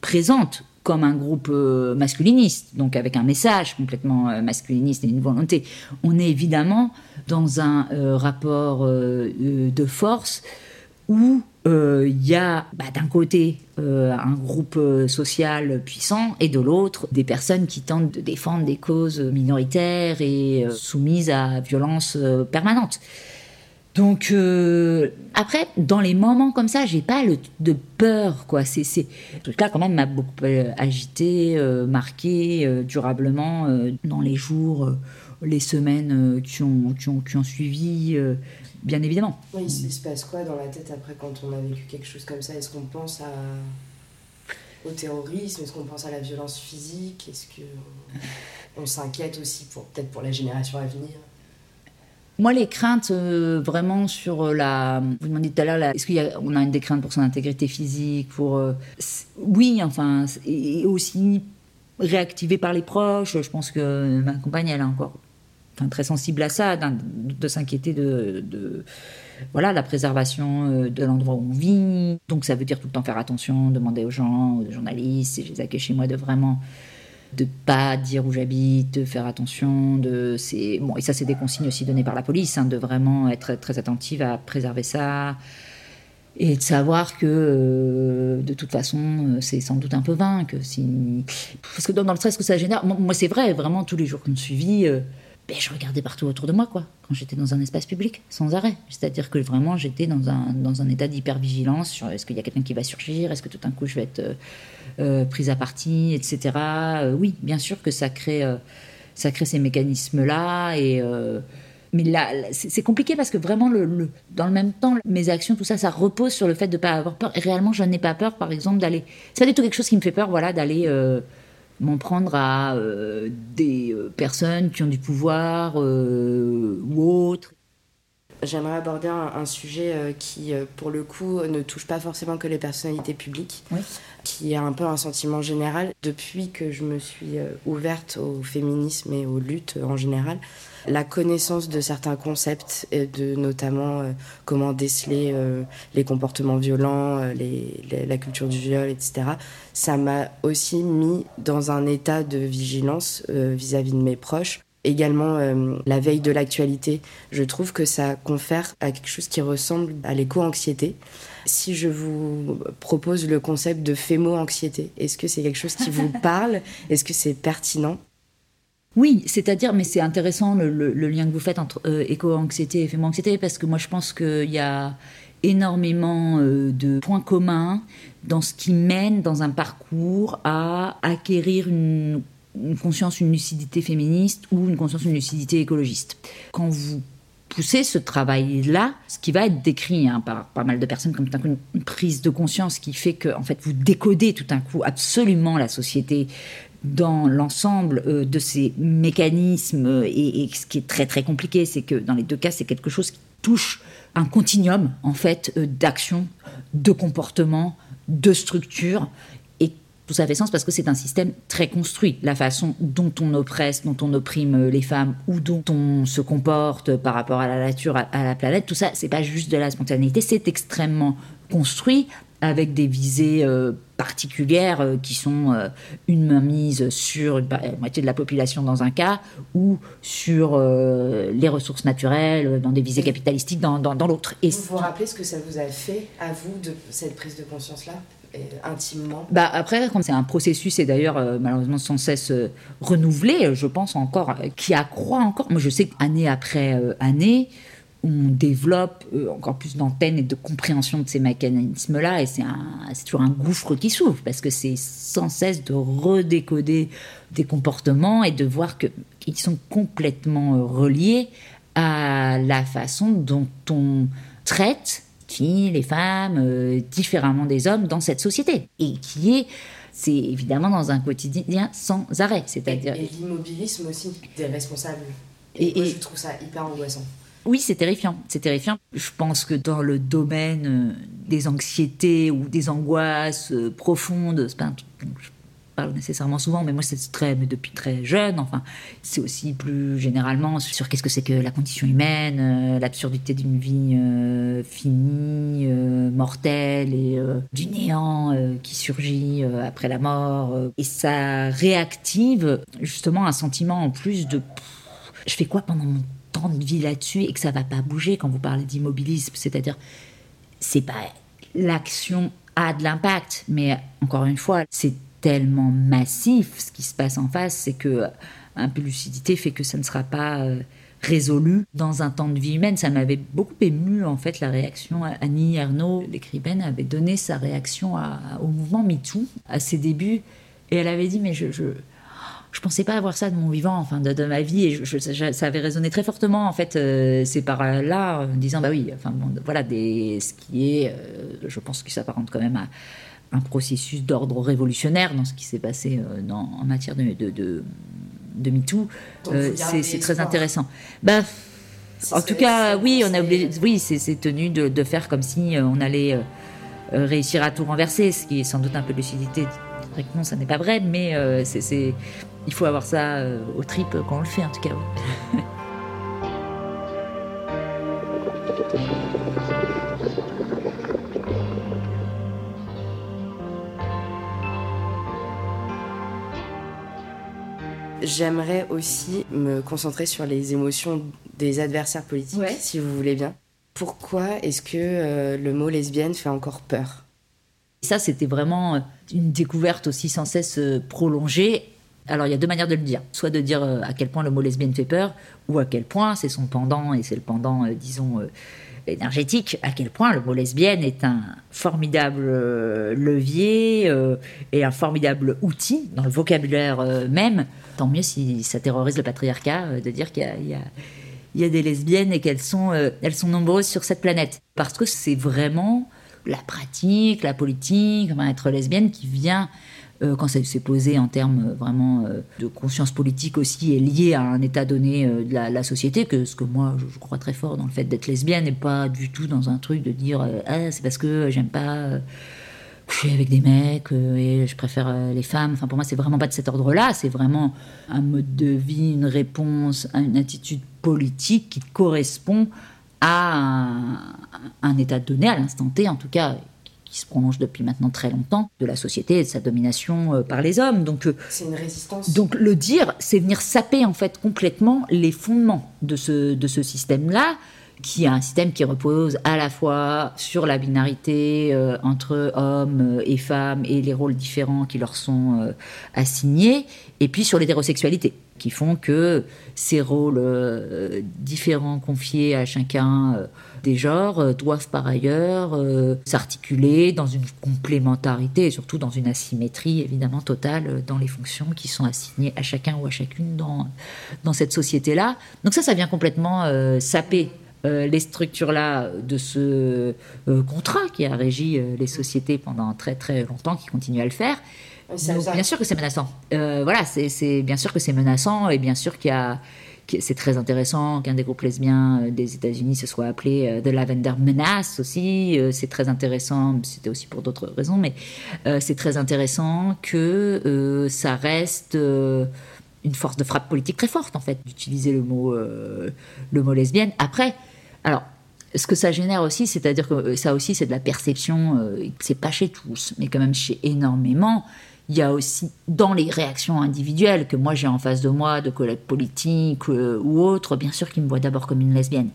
S6: présente comme un groupe euh, masculiniste, donc avec un message complètement euh, masculiniste et une volonté. On est évidemment dans un euh, rapport de force où il y a bah, d'un côté un groupe social puissant et de l'autre des personnes qui tentent de défendre des causes minoritaires et soumises à violence permanente. Donc euh, après, dans les moments comme ça, j'ai pas de peur quoi. C'est c'est truc-là quand même m'a beaucoup euh, agité, euh, marqué durablement dans les jours, les semaines qui, ont, qui ont suivi. Bien évidemment.
S1: Oui, il se passe quoi dans la tête après quand on a vécu quelque chose comme ça? Est-ce qu'on pense à... au terrorisme? Est-ce qu'on pense à la violence physique? Est-ce qu'on on, s'inquiète aussi pour peut-être pour la génération à venir?
S6: Moi, les craintes euh, vraiment sur la. Vous demandez tout à l'heure, est-ce qu'on a, a une des craintes pour son intégrité physique pour, euh, Oui, enfin, et aussi réactivé par les proches. Je pense que ma compagne, elle est encore très sensible à ça, de s'inquiéter de, voilà, la préservation de l'endroit où on vit. Donc, ça veut dire tout le temps faire attention, demander aux gens, aux journalistes, si je les accueille chez moi, de vraiment de pas dire où j'habite, de faire attention, de c'est bon et ça c'est des consignes aussi données par la police, hein, de vraiment être très attentive à préserver ça et de savoir que euh, de toute façon euh, c'est sans doute un peu vain que parce que dans, le stress que ça génère, moi, c'est vrai vraiment tous les jours qu'on me suivi, euh, ben, je regardais partout autour de moi quoi quand j'étais dans un espace public sans arrêt, c'est-à-dire que vraiment j'étais dans un dans un état d'hypervigilance sur est-ce qu'il y a quelqu'un qui va surgir, est-ce que tout d'un coup je vais être euh, prise à partie, etc. Euh, oui, bien sûr que ça crée, euh, ça crée ces mécanismes-là. Et, mais là, c'est compliqué parce que vraiment, le, dans le même temps, mes actions, tout ça, ça repose sur le fait de ne pas avoir peur. Et réellement, je n'ai pas peur, par exemple, d'aller. C'est pas du tout quelque chose qui me fait peur, voilà, d'aller m'en prendre à des personnes qui ont du pouvoir ou autres.
S1: J'aimerais aborder un, sujet euh, qui, euh, pour le coup, ne touche pas forcément que les personnalités publiques, qui est un peu un sentiment général. Depuis que je me suis euh, ouverte au féminisme et aux luttes en général, la connaissance de certains concepts, de notamment comment déceler les comportements violents, la culture du viol, etc., ça m'a aussi mis dans un état de vigilance vis à -vis de mes proches également euh, la veille de l'actualité. Je trouve que ça confère à quelque chose qui ressemble à l'éco-anxiété. Si je vous propose le concept de fémo-anxiété, est-ce que c'est quelque chose qui vous parle? Est-ce que c'est pertinent?
S6: Oui, c'est-à-dire, mais c'est intéressant le, lien que vous faites entre euh, éco-anxiété et fémo-anxiété, parce que moi je pense qu'il y a, énormément euh, de points communs dans ce qui mène dans un parcours à acquérir une, conscience, une lucidité féministe ou une conscience, une lucidité écologiste. Quand vous poussez ce travail-là, ce qui va être décrit hein, par pas mal de personnes comme une, prise de conscience qui fait que en fait vous décodez tout un coup absolument la société dans l'ensemble euh, de ces mécanismes et, et, ce qui est très très compliqué, c'est que dans les deux cas, c'est quelque chose qui touche un continuum en fait euh, d'action, de comportement, de structure et tout ça fait sens parce que c'est un système très construit. La façon dont on oppresse, dont on opprime les femmes ou dont on se comporte par rapport à la nature, à la planète, tout ça, c'est pas juste de la spontanéité, c'est extrêmement construit avec des visées euh, particulières euh, qui sont euh, une mainmise sur la moitié de la population dans un cas ou sur les ressources naturelles dans des visées capitalistiques dans, dans, l'autre.
S1: Et vous vous rappelez ce que ça vous a fait à vous de cette prise de conscience-là intimement?
S6: Bah Après, c'est un processus, et d'ailleurs malheureusement sans cesse renouvelé, je pense encore, qui accroît encore. Moi je sais qu'année après année, on développe euh, encore plus d'antennes et de compréhension de ces mécanismes-là, et c'est toujours un gouffre qui s'ouvre, parce que c'est sans cesse de redécoder des comportements et de voir qu'ils sont complètement euh, reliés à la façon dont on traite filles, les femmes, euh, différemment des hommes dans cette société, et qui est c'est évidemment dans un quotidien sans arrêt.
S1: C'est-à-dire... Et, l'immobilisme aussi des responsables. Et, et, je trouve ça hyper angoissant.
S6: Oui, c'est terrifiant. C'est terrifiant. Je pense que dans le domaine euh, des anxiétés ou des angoisses euh, profondes, c'est pas un truc je parle nécessairement souvent, mais moi c'est très, mais depuis très jeune. Enfin, c'est aussi plus généralement sur qu'est-ce que c'est que la condition humaine, euh, l'absurdité d'une vie finie, mortelle et du néant qui surgit après la mort. et ça réactive justement un sentiment en plus de je fais quoi pendant mon de vie là-dessus et que ça va pas bouger quand vous parlez d'immobilisme. C'est-à-dire, c'est pas l'action a de l'impact, mais encore une fois, c'est tellement massif ce qui se passe en face, c'est que euh, un peu lucidité fait que ça ne sera pas euh, résolu dans un temps de vie humaine. Ça m'avait beaucoup ému en fait la réaction. Annie Ernaux, l'écrivaine, avait donné sa réaction au mouvement MeToo à ses débuts et elle avait dit mais je je pensais pas avoir ça de mon vivant, enfin de, ma vie, et je, ça avait résonné très fortement en fait euh, ces paroles-là, en disant bah oui, enfin bon, voilà des, ce qui est, euh, je pense que ça s'apparente quand même à un processus d'ordre révolutionnaire dans ce qui s'est passé euh, dans, en matière de, de, de, de MeToo. c'est très intéressant. Bah, en tout cas, oui, on a oui, c'est tenu de, de, faire comme si on allait réussir à tout renverser, ce qui est sans doute un peu de lucidité. Non, ça n'est pas vrai, mais c'est il faut avoir ça euh, au trip quand on le fait en tout cas.
S1: J'aimerais aussi me concentrer sur les émotions des adversaires politiques, si vous voulez bien. Pourquoi est-ce que euh, le mot lesbienne fait encore peur?
S6: Ça, c'était vraiment euh, une découverte aussi sans cesse prolongée alors il y a deux manières de le dire. Soit de dire euh, à quel point le mot lesbienne fait peur, ou à quel point c'est son pendant, et c'est le pendant, euh, disons, euh, énergétique, à quel point le mot lesbienne est un formidable levier et un formidable outil dans le vocabulaire même. Tant mieux si ça terrorise le patriarcat de dire qu'il y, a, des lesbiennes et qu'elles sont, elles sont nombreuses sur cette planète. Parce que c'est vraiment la pratique, la politique, être lesbienne qui vient euh, quand ça s'est posé en termes euh, vraiment euh, de conscience politique aussi et lié à un état donné de la, société, que ce que moi je, crois très fort dans le fait d'être lesbienne et pas du tout dans un truc de dire ah, c'est parce que j'aime pas coucher avec des mecs et je préfère les femmes. Enfin, pour moi, c'est vraiment pas de cet ordre-là. C'est vraiment un mode de vie, une réponse une attitude politique qui correspond à un, un état donné, à l'instant T en tout cas, qui se prolonge depuis maintenant très longtemps, de la société et de sa domination euh, par les hommes. Donc,
S1: euh, c'est une résistance.
S6: Donc le dire, c'est venir saper en fait complètement les fondements de ce, de ce système-là, qui est un système qui repose à la fois sur la binarité euh, entre hommes et femmes et les rôles différents qui leur sont assignés, et puis sur l'hétérosexualité. qui font que ces rôles euh, différents confiés à chacun euh, des genres euh, doivent par ailleurs s'articuler dans une complémentarité et surtout dans une asymétrie évidemment totale dans les fonctions qui sont assignées à chacun ou à chacune dans, dans cette société-là. Donc ça, ça vient complètement saper les structures-là de ce contrat qui a régi les sociétés pendant très très longtemps, qui continue à le faire bien sûr que c'est menaçant. Euh, voilà, c'est bien sûr que c'est menaçant et bien sûr qu'il y a c'est très intéressant qu'un des groupes lesbiens euh, des États-Unis se soit appelé euh, The Lavender Menace aussi. c'est très intéressant, c'était aussi pour d'autres raisons, mais c'est très intéressant que ça reste une force de frappe politique très forte en fait d'utiliser le mot le mot lesbienne. Après, alors ce que ça génère aussi, c'est-à-dire que ça aussi c'est de la perception, c'est pas chez tous, mais quand même chez énormément il y a aussi dans les réactions individuelles que moi j'ai en face de moi, de collègues politiques euh, ou autres, bien sûr qu'ils me voient d'abord comme une lesbienne.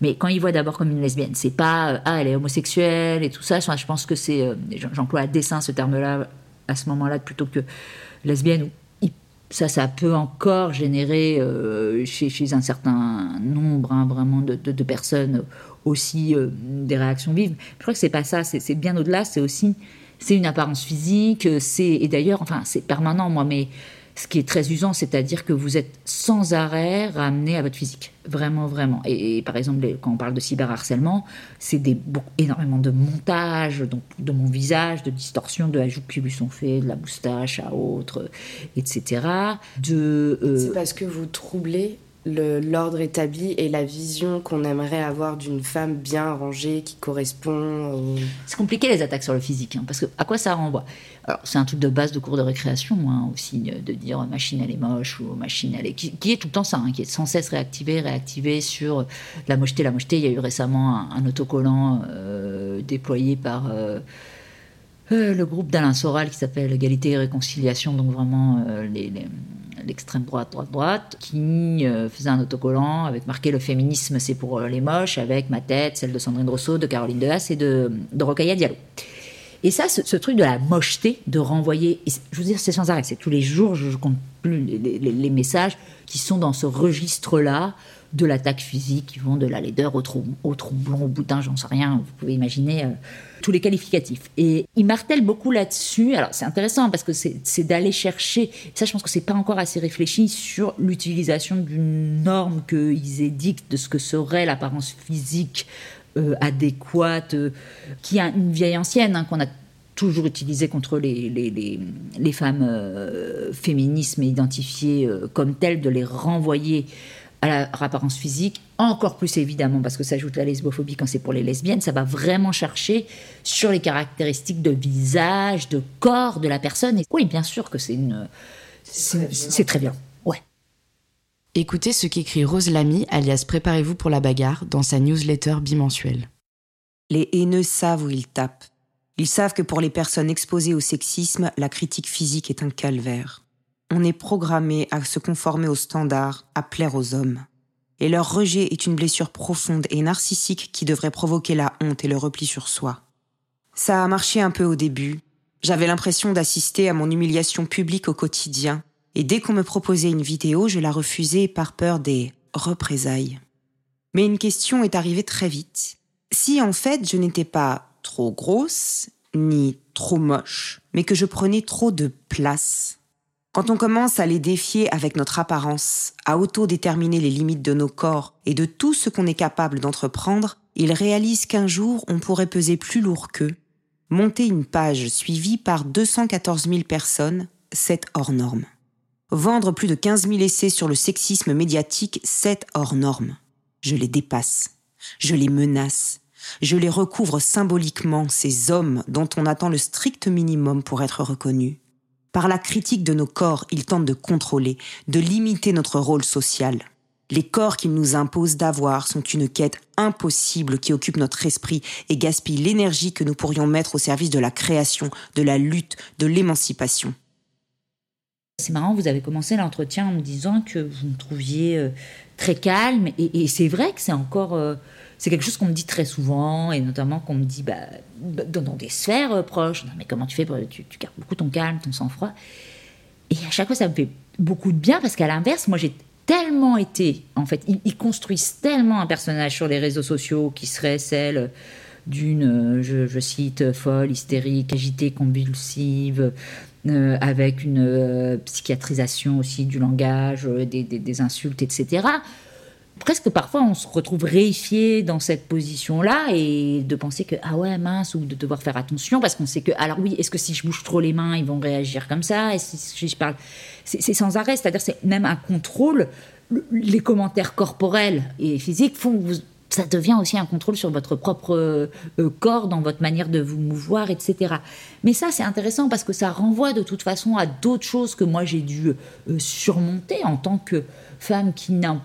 S6: Mais quand ils voient d'abord comme une lesbienne, c'est pas euh, ah elle est homosexuelle et tout ça. Je pense que c'est euh, j'emploie à dessein ce terme-là à ce moment-là plutôt que lesbienne. Ça, ça peut encore générer chez, chez, un certain nombre hein, vraiment de, personnes aussi des réactions vives. Je crois que c'est pas ça. C'est bien au-delà. C'est aussi c'est une apparence physique, c'est et d'ailleurs, enfin, c'est permanent, moi, mais ce qui est très usant, c'est-à-dire que vous êtes sans arrêt ramené à votre physique, vraiment, vraiment. Et, par exemple, quand on parle de cyberharcèlement, c'est des énormément de montages, donc de mon visage, de distorsions, de ajouts qui lui sont faits, de la moustache à autre, etc. De
S1: euh, c'est parce que vous troublez l'ordre établi et la vision qu'on aimerait avoir d'une femme bien rangée qui correspond
S6: C'est compliqué les attaques sur le physique, hein, parce que à quoi ça renvoie? Alors c'est un truc de base de cours de récréation hein, aussi, de dire machine elle est moche ou machine elle est... Qui, est tout le temps ça, hein, qui est sans cesse réactivé, réactivé sur la mocheté. La mocheté, il y a eu récemment un, autocollant euh, déployé par... Euh, euh, le groupe d'Alain Soral qui s'appelle Égalité et Réconciliation, donc vraiment les l'extrême droite, droite, droite, qui euh, faisait un autocollant avec marqué le féminisme c'est pour euh, les moches, avec ma tête, celle de Sandrine Rousseau, de Caroline Dehaas et de, de Diallo. Et ça, ce, truc de la mocheté, de renvoyer, je veux dire, c'est sans arrêt, c'est tous les jours, je, compte plus les, messages qui sont dans ce registre-là de l'attaque physique, qui vont de la laideur au, trou, au troublon, au boutin, j'en sais rien, vous pouvez imaginer euh, tous les qualificatifs. Et il martèle beaucoup là-dessus. Alors c'est intéressant parce que c'est d'aller chercher, ça je pense que c'est pas encore assez réfléchi sur l'utilisation d'une norme qu'ils édictent de ce que serait l'apparence physique euh, adéquate, euh, qui a une vieille ancienne, hein, qu'on a toujours utilisée contre les, les, les, femmes euh, féminismes identifiées comme telles, de les renvoyer à la apparence physique, encore plus évidemment parce que ça ajoute la lesbophobie quand c'est pour les lesbiennes, ça va vraiment chercher sur les caractéristiques de visage, de corps de la personne. Et oui, bien sûr que c'est une, c'est très bien. Ouais.
S1: Écoutez ce qu'écrit Rose Lamy, alias Préparez-vous pour la bagarre, dans sa newsletter bimensuelle.
S8: Les haineux savent où ils tapent. Ils savent que pour les personnes exposées au sexisme, la critique physique est un calvaire on est programmé à se conformer aux standards, à plaire aux hommes. Et leur rejet est une blessure profonde et narcissique qui devrait provoquer la honte et le repli sur soi. Ça a marché un peu au début. J'avais l'impression d'assister à mon humiliation publique au quotidien, et dès qu'on me proposait une vidéo, je la refusais par peur des représailles. Mais une question est arrivée très vite. Si en fait je n'étais pas trop grosse, ni trop moche, mais que je prenais trop de place, quand on commence à les défier avec notre apparence, à auto-déterminer les limites de nos corps et de tout ce qu'on est capable d'entreprendre, ils réalisent qu'un jour on pourrait peser plus lourd qu'eux. Monter une page suivie par 214 000 personnes, c'est hors norme. Vendre plus de 15 000 essais sur le sexisme médiatique, c'est hors norme. Je les dépasse. Je les menace. Je les recouvre symboliquement, ces hommes dont on attend le strict minimum pour être reconnus. Par la critique de nos corps, ils tentent de contrôler, de limiter notre rôle social. Les corps qu'ils nous imposent d'avoir sont une quête impossible qui occupe notre esprit et gaspille l'énergie que nous pourrions mettre au service de la création, de la lutte, de l'émancipation.
S6: C'est marrant, vous avez commencé l'entretien en me disant que vous me trouviez euh, très calme, et, c'est vrai que c'est encore... Euh, c'est quelque chose qu'on me dit très souvent, et notamment qu'on me dit bah, dans des sphères euh, proches. mais comment tu fais tu, tu, gardes beaucoup ton calme, ton sang-froid. Et à chaque fois, ça me fait beaucoup de bien parce qu'à l'inverse, moi j'ai tellement été, en fait, ils, construisent tellement un personnage sur les réseaux sociaux qui serait celle d'une, je, cite, folle, hystérique, agitée, convulsive, euh, avec une euh, psychiatrisation aussi du langage, euh, des, insultes, etc. Presque parfois on se retrouve réifié dans cette position-là et de penser que ah ouais mince ou de devoir faire attention parce qu'on sait que alors oui est-ce que si je bouge trop les mains ils vont réagir comme ça? Et si je parle c'est sans arrêt c'est-à-dire c'est même un contrôle les commentaires corporels et physiques font ça devient aussi un contrôle sur votre propre euh, euh, corps, dans votre manière de vous mouvoir, etc. Mais ça, c'est intéressant parce que ça renvoie de toute façon à d'autres choses que moi j'ai dû euh, surmonter en tant que femme qui n'a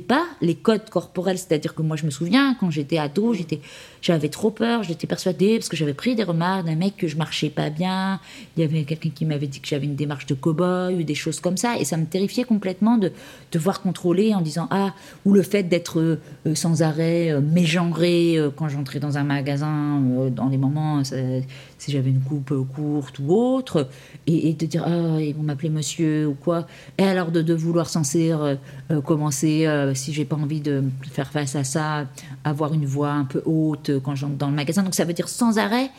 S6: pas les codes corporels, c'est-à-dire que moi je me souviens quand j'étais ado, j'étais, j'avais trop peur, j'étais persuadée parce que j'avais pris des remarques d'un mec que je marchais pas bien, il y avait quelqu'un qui m'avait dit que j'avais une démarche de cow-boy ou des choses comme ça, et ça me terrifiait complètement de devoir contrôler en disant ah ou le fait d'être euh, sans arrêt euh, mégenré euh, quand j'entrais dans un magasin dans les moments si j'avais une coupe courte ou autre, et, de dire ah ils vont m'appeler monsieur ou quoi, et alors de, vouloir censé commencer euh, si j'ai pas envie de faire face à ça, avoir une voix un peu haute quand j'entre dans le magasin. Donc ça veut dire sans arrêt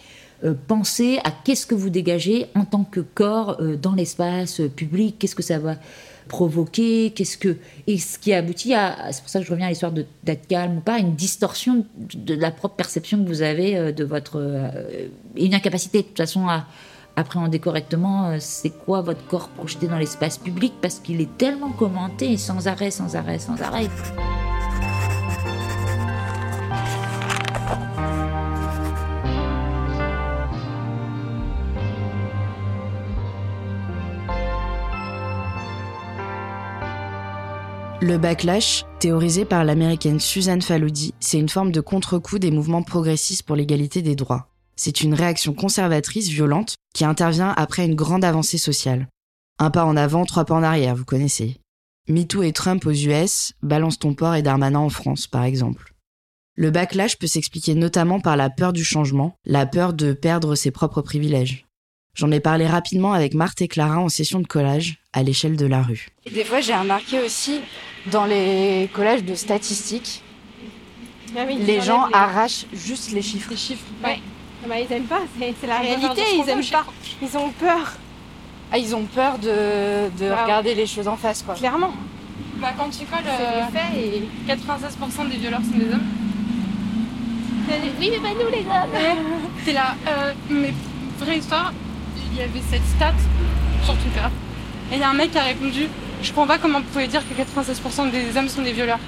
S6: euh, penser à qu'est-ce que vous dégagez en tant que corps euh, dans l'espace public, qu'est-ce que ça va provoquer, qu'est-ce que et ce qui aboutit à c'est pour ça que je reviens à l'histoire d'être calme ou pas, une distorsion de, la propre perception que vous avez de votre une incapacité de toute façon à appréhender correctement euh, c'est quoi votre corps projeté dans l'espace public parce qu'il est tellement commenté sans arrêt, sans arrêt, sans arrêt.
S1: Le backlash, théorisé par l'américaine Suzanne Faludi, c'est une forme de contre-coup des mouvements progressistes pour l'égalité des droits. C'est une réaction conservatrice violente qui intervient après une grande avancée sociale. Un pas en avant, trois pas en arrière, vous connaissez. MeToo et Trump aux US, Balance ton port et Darmanin en France, par exemple. Le backlash peut s'expliquer notamment par la peur du changement, la peur de perdre ses propres privilèges. J'en ai parlé rapidement avec Marthe et Clara en session de collage à l'échelle de la rue.
S9: des fois, j'ai remarqué aussi dans les collages de statistiques, ah les gens arrachent juste les chiffres.
S10: Les chiffres, ah bah, ils aiment pas, c'est la réalité, ils aiment pas. Ils ont peur.
S9: Ah, ils ont peur de, de bah regarder les choses en face, quoi.
S10: Clairement.
S11: Bah, quand tu colles, euh, et 96% des violeurs sont des hommes.
S10: Oui, mais pas nous, les hommes.
S11: C'est là, euh, mais vraie histoire, il y avait cette stat sur Twitter. Et il y a un mec qui a répondu Je comprends pas comment vous pouvez dire que 96% des hommes sont des violeurs.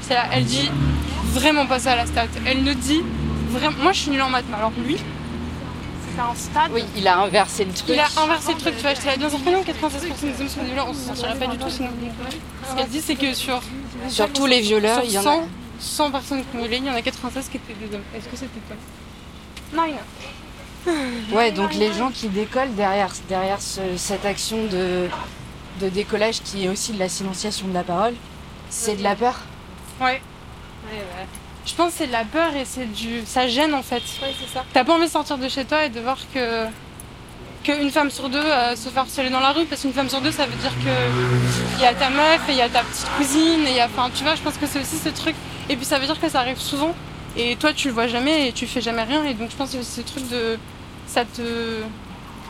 S11: C'est là, elle dit vraiment pas ça la stat. Elle nous dit Vraiment, moi je suis nulle en maths, mais alors lui, c'est un stade.
S9: Oui, il a inversé le truc.
S11: Il a inversé le truc, tu vois. J'étais là, bien que non, 96% des hommes sont des violeurs, on s'en sortirait pas du tout sinon. Ce qu'elle dit, c'est que sur.
S9: Sur tous les violeurs, il y en a.
S11: 100 personnes violé, il y en a 96 qui étaient des hommes. Est-ce que c'était toi Non, il y en
S9: a. Ouais, donc les gens qui décollent derrière, derrière cette action de, de décollage qui est aussi de la silenciation de la parole, c'est de la peur
S11: Ouais. ouais, ouais. Je pense que c'est de la peur et c'est du. ça gêne en fait.
S10: Oui, c'est ça.
S11: T'as pas envie de sortir de chez toi et de voir que qu'une femme sur deux euh, se fait harceler dans la rue parce qu'une femme sur deux ça veut dire que il y a ta meuf et il y a ta petite cousine et il y a enfin tu vois je pense que c'est aussi ce truc et puis ça veut dire que ça arrive souvent et toi tu le vois jamais et tu fais jamais rien et donc je pense que c'est ce truc de ça te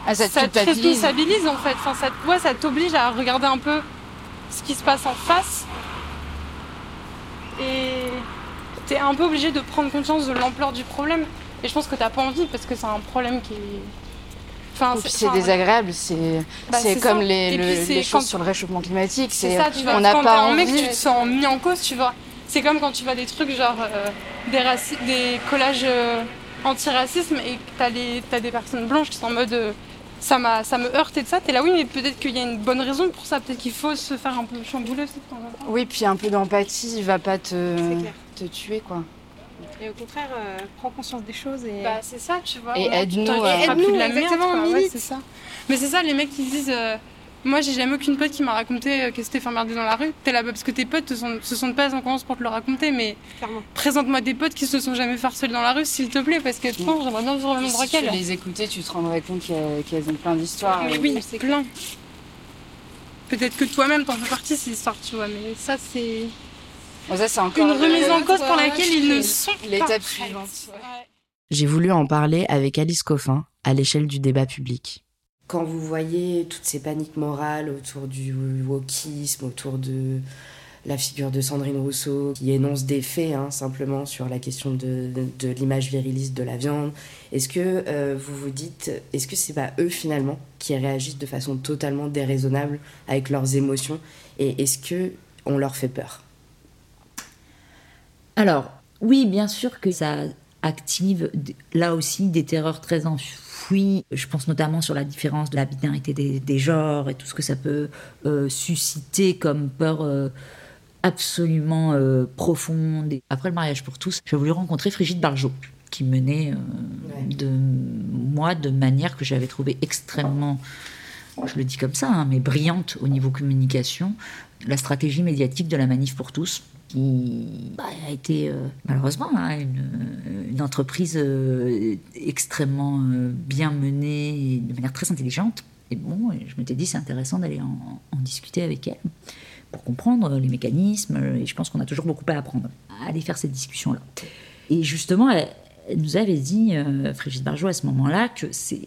S9: ah, ça,
S11: ça te responsabilise en fait enfin ça ouais, ça t'oblige à regarder un peu ce qui se passe en face et t'es un peu obligé de prendre conscience de l'ampleur du problème. Et je pense que t'as pas envie parce que c'est un problème qui est.
S9: Enfin, c'est désagréable, c'est bah, comme les, les choses sur le réchauffement climatique.
S11: C'est ça, tu vois. On quand pas envie... un mec, tu te sens mis en cause, tu vois. C'est comme quand tu vois des trucs genre euh, des, des collages euh, anti-racisme et t'as as des personnes blanches qui sont en mode euh, ça, ça me heurte et de ça. T'es là, oui, mais peut-être qu'il y a une bonne raison pour ça. Peut-être qu'il faut se faire un peu chambouler aussi
S9: Oui, puis un peu d'empathie, il va pas te te tuer, quoi.
S10: Et au contraire, euh, prends conscience des choses et.
S11: Bah, c'est ça, tu vois.
S9: Et aide-nous.
S10: à aide-nous, de la merde,
S11: ouais, c'est ça. Mais c'est ça, les mecs qui disent. Euh, moi, j'ai jamais aucune pote qui m'a raconté euh, que c'était fait emmerder dans la rue. T'es là parce que tes potes sont, se sont pas en confiance pour te le raconter, mais présente-moi des potes qui se sont jamais fait dans la rue, s'il te plaît, parce que toi, j'aimerais bien vivre le même.
S9: Si tu les écoutais, tu te rendrais compte qu'elles ont plein d'histoires.
S11: Oui, c'est plein. Peut-être que toi-même t'en fais partie ces histoires, tu vois, mais ça c'est.
S9: ça, c'est encore
S11: une remise en cause pour laquelle ils ne sont pas
S9: L'étape suivante.
S1: J'ai voulu en parler avec Alice Coffin à l'échelle du débat public. Quand vous voyez toutes ces paniques morales autour du wokisme, autour de la figure de Sandrine Rousseau, qui énonce des faits hein, simplement sur la question de, l'image viriliste de la viande, est-ce que euh, vous vous dites, est-ce que c'est pas eux finalement qui réagissent de façon totalement déraisonnable avec leurs émotions et est-ce que on leur fait peur?
S6: Alors, oui, bien sûr que ça active là aussi des terreurs très enfouies. Je pense notamment sur la différence de la binarité des, des genres et tout ce que ça peut euh, susciter comme peur euh, absolument euh, profonde. Et après le mariage pour tous, j'ai voulu rencontrer Frigide Barjot qui menait de moi de manière que j'avais trouvé extrêmement je le dis comme ça, hein, mais brillante au niveau communication, la stratégie médiatique de la manif pour tous, qui bah, a été euh, malheureusement hein, une, entreprise euh, extrêmement euh, bien menée et de manière très intelligente. Et bon, je m'étais dit c'est intéressant d'aller en, discuter avec elle pour comprendre les mécanismes. Et je pense qu'on a toujours beaucoup à apprendre à aller faire cette discussion-là. Et justement, elle, nous avait dit, Frigide Barjot, à ce moment-là, que c'est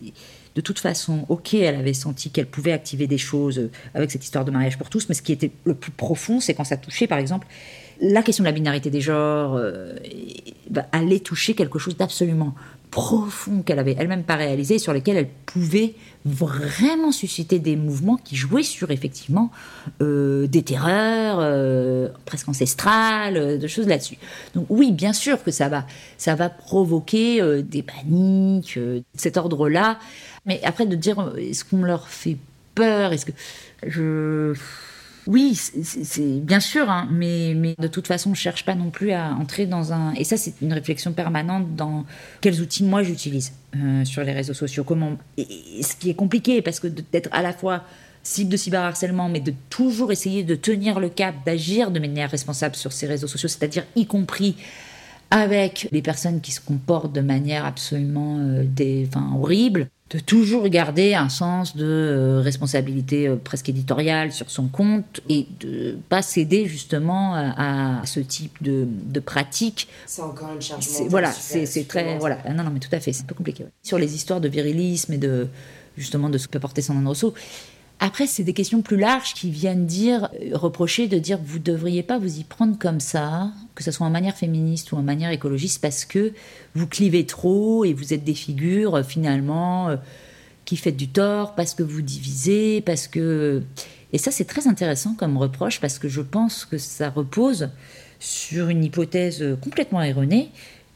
S6: de toute façon, ok, elle avait senti qu'elle pouvait activer des choses avec cette histoire de mariage pour tous, mais ce qui était le plus profond, c'est quand ça touchait, par exemple, la question de la binarité des genres, euh, bah, allait toucher quelque chose d'absolument profond qu'elle avait elle-même pas réalisé, sur lequel elle pouvait vraiment susciter des mouvements qui jouaient sur effectivement euh, des terreurs euh, presque ancestrales, euh, de choses là-dessus. Donc oui, bien sûr que ça va, ça va provoquer des paniques, cet ordre-là. Mais après de dire, est-ce qu'on leur fait peur? Est-ce que je oui, bien sûr, hein, mais, de toute façon, je cherche pas non plus à entrer dans un. Et ça, c'est une réflexion permanente dans quels outils moi j'utilise euh, sur les réseaux sociaux. Comment ce qui est compliqué parce que d'être à la fois cible de cyberharcèlement, mais de toujours essayer de tenir le cap, d'agir de manière responsable sur ces réseaux sociaux, c'est-à-dire y compris avec les personnes qui se comportent de manière absolument euh, des, horrible, de toujours garder un sens de euh, responsabilité euh, presque éditoriale sur son compte et de pas céder justement à, à ce type de, de pratique.
S1: C'est encore une charge
S6: Voilà, c'est très voilà. Ah Non non mais tout à fait, c'est un peu compliqué. ouais. Sur les histoires de virilisme et de justement de ce que peut porter Sandrine Rousseau. Après, c'est des questions plus larges qui viennent dire, euh, reprocher de dire vous devriez pas vous y prendre comme ça, que ce soit en manière féministe ou en manière écologiste, parce que vous clivez trop et vous êtes des figures euh, finalement euh, qui faites du tort, parce que vous divisez, parce que. Et ça, c'est très intéressant comme reproche, parce que je pense que ça repose sur une hypothèse complètement erronée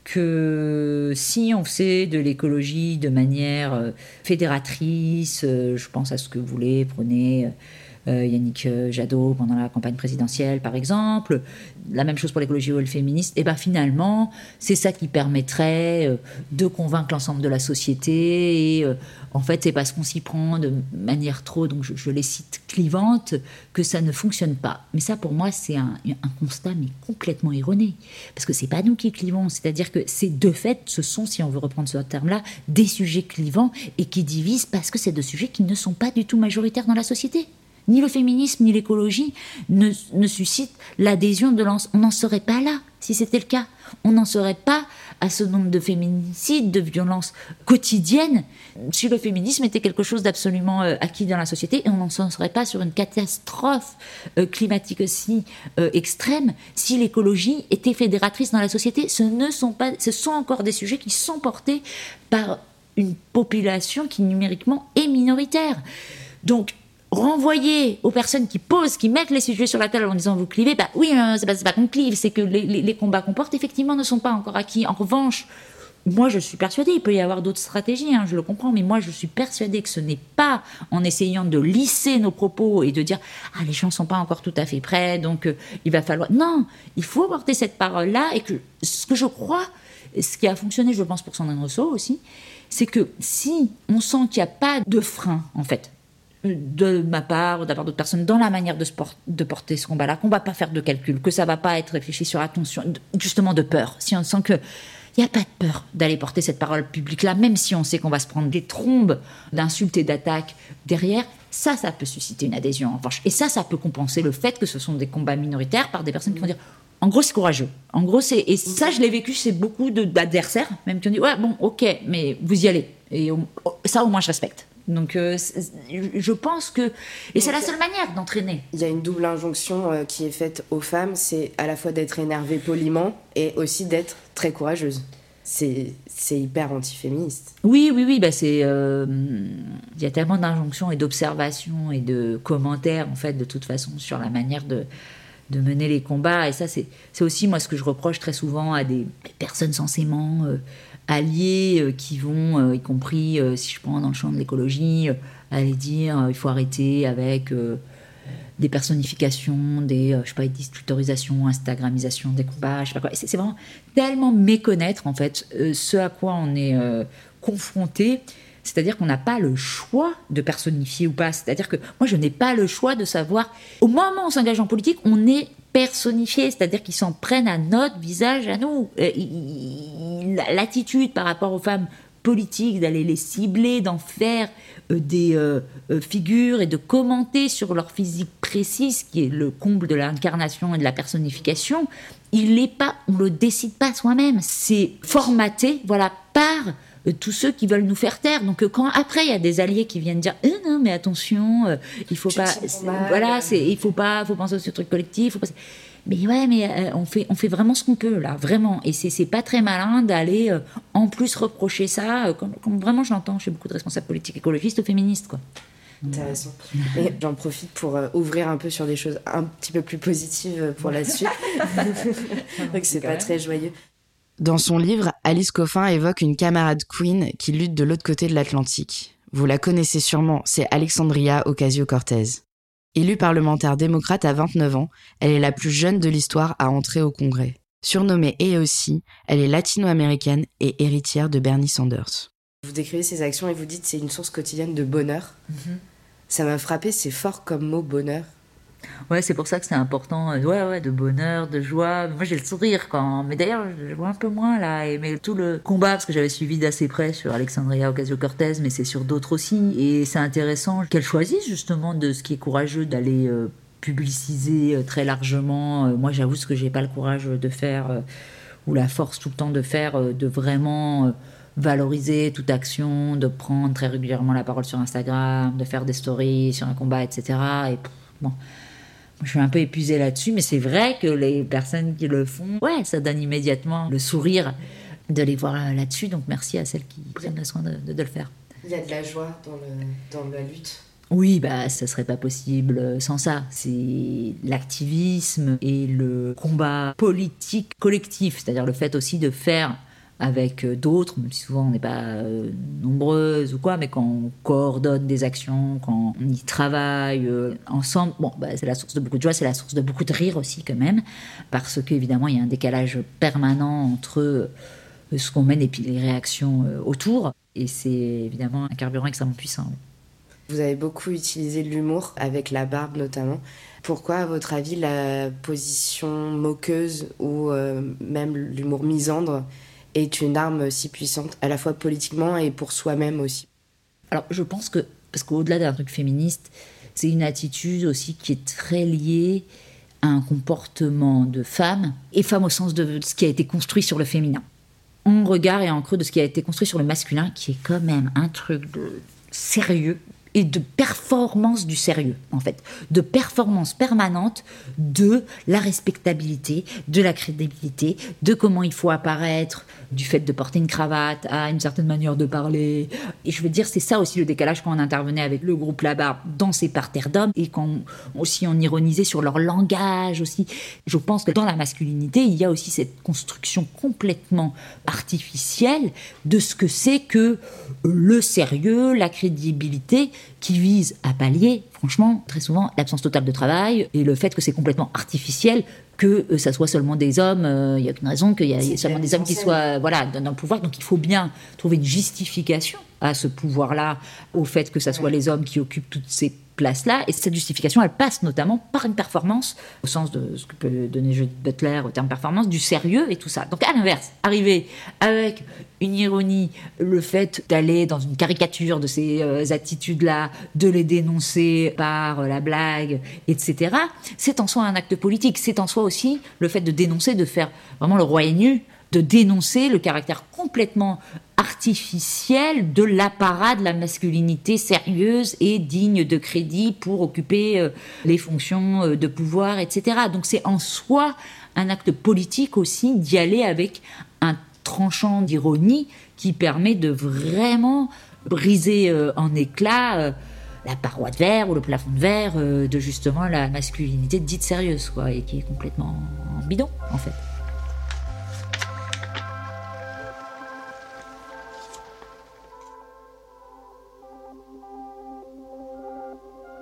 S6: que si on faisait de l'écologie de manière euh, fédératrice, euh, je pense à ce que voulait, prenez euh, Yannick euh, Jadot pendant la campagne présidentielle par exemple, la même chose pour l'écologie ou le féministe, et ben finalement c'est ça qui permettrait euh, de convaincre l'ensemble de la société. Et euh, en fait c'est parce qu'on s'y prend de manière trop, donc je, les cite, clivante, que ça ne fonctionne pas. Mais ça pour moi c'est un, un constat mais complètement erroné, parce que c'est pas nous qui clivons, c'est-à-dire que c'est de fait, ce sont, si on veut reprendre ce terme-là, des sujets clivants et qui divisent parce que c'est deux sujets qui ne sont pas du tout majoritaires dans la société. Ni le féminisme ni l'écologie ne, ne suscitent l'adhésion de l'ensemble. On n'en serait pas là si c'était le cas. On n'en serait pas à ce nombre de féminicides, de violences quotidiennes, si le féminisme était quelque chose d'absolument euh, acquis dans la société, et on n'en serait pas sur une catastrophe euh, climatique aussi euh, extrême, si l'écologie était fédératrice dans la société. Ce ne sont pas, ce sont encore des sujets qui sont portés par une population qui numériquement est minoritaire. Donc renvoyer aux personnes qui posent, qui mettent les sujets sur la table en disant vous clivez, bah oui, hein, c'est pas, pas qu'on clive, c'est que les, combats qu'on porte effectivement ne sont pas encore acquis. En revanche, moi je suis persuadée, il peut y avoir d'autres stratégies, hein, je le comprends, mais moi je suis persuadée que ce n'est pas en essayant de lisser nos propos et de dire ah les gens sont pas encore tout à fait prêts, donc euh, il va falloir. Non, il faut porter cette parole-là et que ce que je crois, ce qui a fonctionné, je pense, pour Sandrine Rousseau aussi, c'est que si on sent qu'il n'y a pas de frein, en fait, de ma part ou part d'autres personnes dans la manière de, porter ce combat-là, qu'on va pas faire de calcul, que ça va pas être réfléchi sur attention, justement de peur. Si on sent que il n'y a pas de peur d'aller porter cette parole publique-là, même si on sait qu'on va se prendre des trombes d'insultes et d'attaques derrière, Ça, ça peut susciter une adhésion en. Et ça, ça peut compenser le fait que ce sont des combats minoritaires par des personnes qui vont dire en gros, c'est courageux. En gros, c'est et ça, je l'ai vécu chez beaucoup d'adversaires, même qui ont dit ouais, bon, ok, mais vous y allez. Et ça, au moins, je respecte. Donc, euh, je pense que et c'est la seule manière d'entraîner.
S1: Il y a une double injonction euh, qui est faite aux femmes, c'est à la fois d'être énervée poliment et aussi d'être très courageuse. C'est hyper antiféministe.
S6: Oui, oui, oui. Bah c'est, euh, il y a tellement d'injonctions et d'observations et de commentaires, en fait, de toute façon, sur la manière de, de mener les combats. Et ça, c'est aussi, moi, ce que je reproche très souvent à des personnes censément euh, alliées euh, qui vont, y compris, si je prends dans le champ de l'écologie, aller dire il faut arrêter avec des personnifications, des, euh, je sais pas, des tutorisations, Instagramisation des combats, je sais pas quoi. C'est vraiment tellement méconnaître, en fait, euh, ce à quoi on est euh, confronté. C'est-à-dire qu'on n'a pas le choix de personnifier ou pas. C'est-à-dire que moi, je n'ai pas le choix de savoir. Au moment où on s'engage en politique, on est personnifié, c'est-à-dire qu'ils s'en prennent à notre visage, à nous. L'attitude par rapport aux femmes politiques, d'aller les cibler, d'en faire euh, des euh, euh, figures et de commenter sur leur physique précise, qui est le comble de l'incarnation et de la personnification, il n'est pas, on le décide pas soi-même. C'est formaté, voilà, par tous ceux qui veulent nous faire taire. Donc quand après il y a des alliés qui viennent dire non mais attention, il faut pas, voilà, c'est il faut pas, faut penser au ce truc collectif. Faut mais ouais, mais euh, on, fait, on fait vraiment ce qu'on peut, là, vraiment. Et c'est pas très malin d'aller euh, en plus reprocher ça, euh, comme, vraiment je l'entends chez beaucoup de responsables politiques écologistes ou féministes, quoi.
S1: Intéressant. Et j'en profite pour ouvrir un peu sur des choses un petit peu plus positives pour la suite. Donc c'est pas très joyeux. Dans son livre, Alice Coffin évoque une camarade queen qui lutte de l'autre côté de l'Atlantique. Vous la connaissez sûrement, c'est Alexandria Ocasio-Cortez. Élue parlementaire démocrate à 29 ans, elle est la plus jeune de l'histoire à entrer au Congrès. Surnommée et aussi, elle est latino-américaine et héritière de Bernie Sanders. Vous décrivez ses actions et vous dites c'est une source quotidienne de bonheur. Mhm. Ça m'a frappé, c'est fort comme mot bonheur.
S6: Ouais, c'est pour ça que c'est important. Euh, ouais, ouais, de bonheur, de joie. Moi, j'ai le sourire quand. Mais d'ailleurs, je vois un peu moins là. Mais tout le combat, parce que j'avais suivi d'assez près sur Alexandria Ocasio-Cortez, mais c'est sur d'autres aussi. Et c'est intéressant qu'elle choisisse justement de ce qui est courageux d'aller euh, publiciser euh, très largement. moi, j'avoue ce que j'ai pas le courage de faire, ou la force tout le temps de faire, de vraiment valoriser toute action, de prendre très régulièrement la parole sur Instagram, de faire des stories sur un combat, etc. Et bon je suis un peu épuisée là-dessus, mais c'est vrai que les personnes qui le font, ouais, ça donne immédiatement le sourire de les voir là-dessus. Donc merci à celles qui prennent le soin de, le faire.
S1: Il y a de la joie dans, le, dans la lutte.
S6: Oui, bah, ça serait pas possible sans ça. C'est l'activisme et le combat politique collectif, c'est-à-dire le fait aussi de faire avec euh, d'autres, même si souvent on n'est pas euh, nombreuses ou quoi, mais quand on coordonne des actions, quand on y travaille euh, ensemble, bon, bah, c'est la source de beaucoup de joie, c'est la source de beaucoup de rire aussi quand même, parce qu'évidemment il y a un décalage permanent entre ce qu'on mène et puis les réactions autour, et c'est évidemment un carburant extrêmement puissant.
S1: Vous avez beaucoup utilisé l'humour, avec la barbe notamment. Pourquoi, à votre avis, la position moqueuse ou même l'humour misandre est une arme si puissante, à la fois politiquement et pour soi-même aussi.
S6: Alors je pense que, parce qu'au-delà d'un truc féministe, c'est une attitude aussi qui est très liée à un comportement de femme, et femme au sens de ce qui a été construit sur le féminin. On regarde et en creux de ce qui a été construit sur le masculin, qui est quand même un truc de sérieux et de performance du sérieux, en fait, de performance permanente de la respectabilité, de la crédibilité, de comment il faut apparaître, du fait de porter une cravate à une certaine manière de parler. Et je veux dire, c'est ça aussi le décalage quand on intervenait avec le groupe là-bas dans ces parterres d'hommes et quand aussi on ironisait sur leur langage aussi. Je pense que dans la masculinité, il y a aussi cette construction complètement artificielle de ce que c'est que le sérieux, la crédibilité, qui vise à pallier, franchement, très souvent, l'absence totale de travail et le fait que c'est complètement artificiel que euh, ça soit seulement des hommes. Il n'y a aucune raison qu'il y ait seulement des hommes qui soient voilà, dans, le pouvoir. Donc il faut bien trouver une justification à ce pouvoir-là, au fait que ce soit les hommes qui occupent toutes ces place-là. Et cette justification, elle passe notamment par une performance, au sens de ce que peut donner Judith Butler au terme performance, du sérieux et tout ça. Donc à l'inverse, arriver avec une ironie, le fait d'aller dans une caricature de ces euh, attitudes-là, de les dénoncer par la blague, etc., c'est en soi un acte politique. C'est en soi aussi le fait de dénoncer, de faire vraiment le roi nu, de dénoncer le caractère complètement artificiel de l'apparat de la masculinité sérieuse et digne de crédit pour occuper euh, les fonctions euh, de pouvoir, etc. Donc c'est en soi un acte politique aussi d'y aller avec un tranchant d'ironie qui permet de vraiment briser euh, en éclats la paroi de verre ou le plafond de verre de justement la masculinité dite sérieuse, quoi, et qui est complètement bidon, en fait.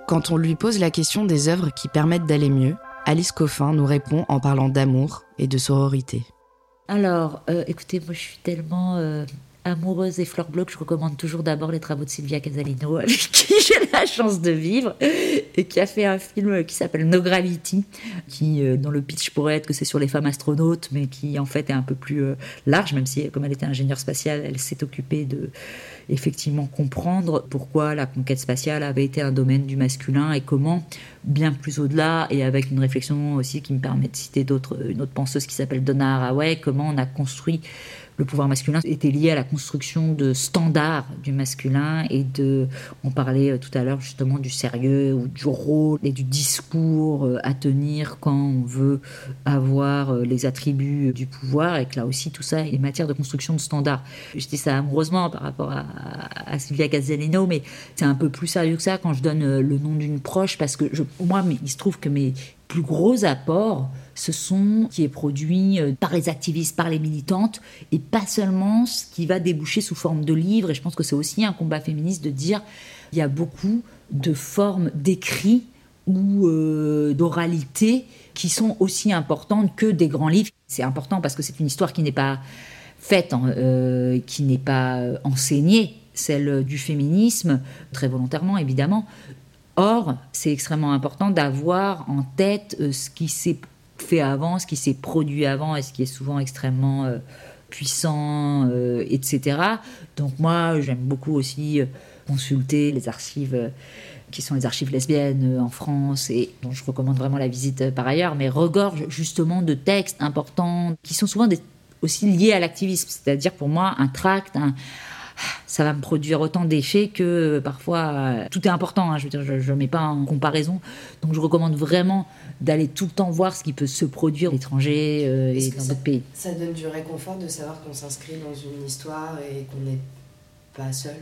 S1: Quand on lui pose la question des œuvres qui permettent d'aller mieux, Alice Coffin nous répond en parlant d'amour et de sororité.
S6: Alors, euh, écoutez, moi je suis tellement euh, amoureuse des fleurs bleues que je recommande toujours d'abord les travaux de Sylvia Casalino, avec qui j'ai la chance de vivre, et qui a fait un film qui s'appelle No Gravity, qui, euh, dans le pitch pourrait être que c'est sur les femmes astronautes, mais qui en fait est un peu plus large, même si, comme elle était ingénieure spatiale, elle s'est occupée de effectivement comprendre pourquoi la conquête spatiale avait été un domaine du masculin et comment, bien plus au-delà, et avec une réflexion aussi qui me permet de citer d'autres, une autre penseuse qui s'appelle Donna Haraway, comment on a construit le pouvoir masculin était lié à la construction de standards du masculin et de, on parlait euh, tout à l'heure justement du sérieux ou du rôle et du discours euh, à tenir quand on veut avoir euh, les attributs du pouvoir et que là aussi tout ça est matière de construction de standards. Je dis ça amoureusement par rapport à, à Sylvia Gazzalino, mais c'est un peu plus sérieux que ça quand je donne le nom d'une proche parce que moi, il se trouve que mes plus gros apports ce sont qui est produit euh, par les activistes, par les militantes, et pas seulement ce qui va déboucher sous forme de livres. Et je pense que c'est aussi un combat féministe de dire il y a beaucoup de formes d'écrit ou euh, d'oralité qui sont aussi importantes que des grands livres. C'est important parce que c'est une histoire qui n'est pas faite, euh, qui n'est pas enseignée, celle du féminisme, très volontairement évidemment. Or, c'est extrêmement important d'avoir en tête ce qui s'est fait avant, ce qui s'est produit avant et ce qui est souvent extrêmement euh, puissant, euh, etc. Donc moi, j'aime beaucoup aussi euh, consulter les archives qui sont les archives lesbiennes en France et dont je recommande vraiment la visite par ailleurs, mais regorge justement de textes importants qui sont souvent aussi liés à l'activisme. C'est-à-dire pour moi un tract, un, ça va me produire autant d'effets que parfois tout est important. Hein. je veux je ne mets pas en comparaison. Donc je recommande vraiment d'aller tout le temps voir ce qui peut se produire à l'étranger euh, et dans d'autres pays.
S1: Ça donne du réconfort de savoir qu'on s'inscrit dans une histoire et qu'on n'est pas seul?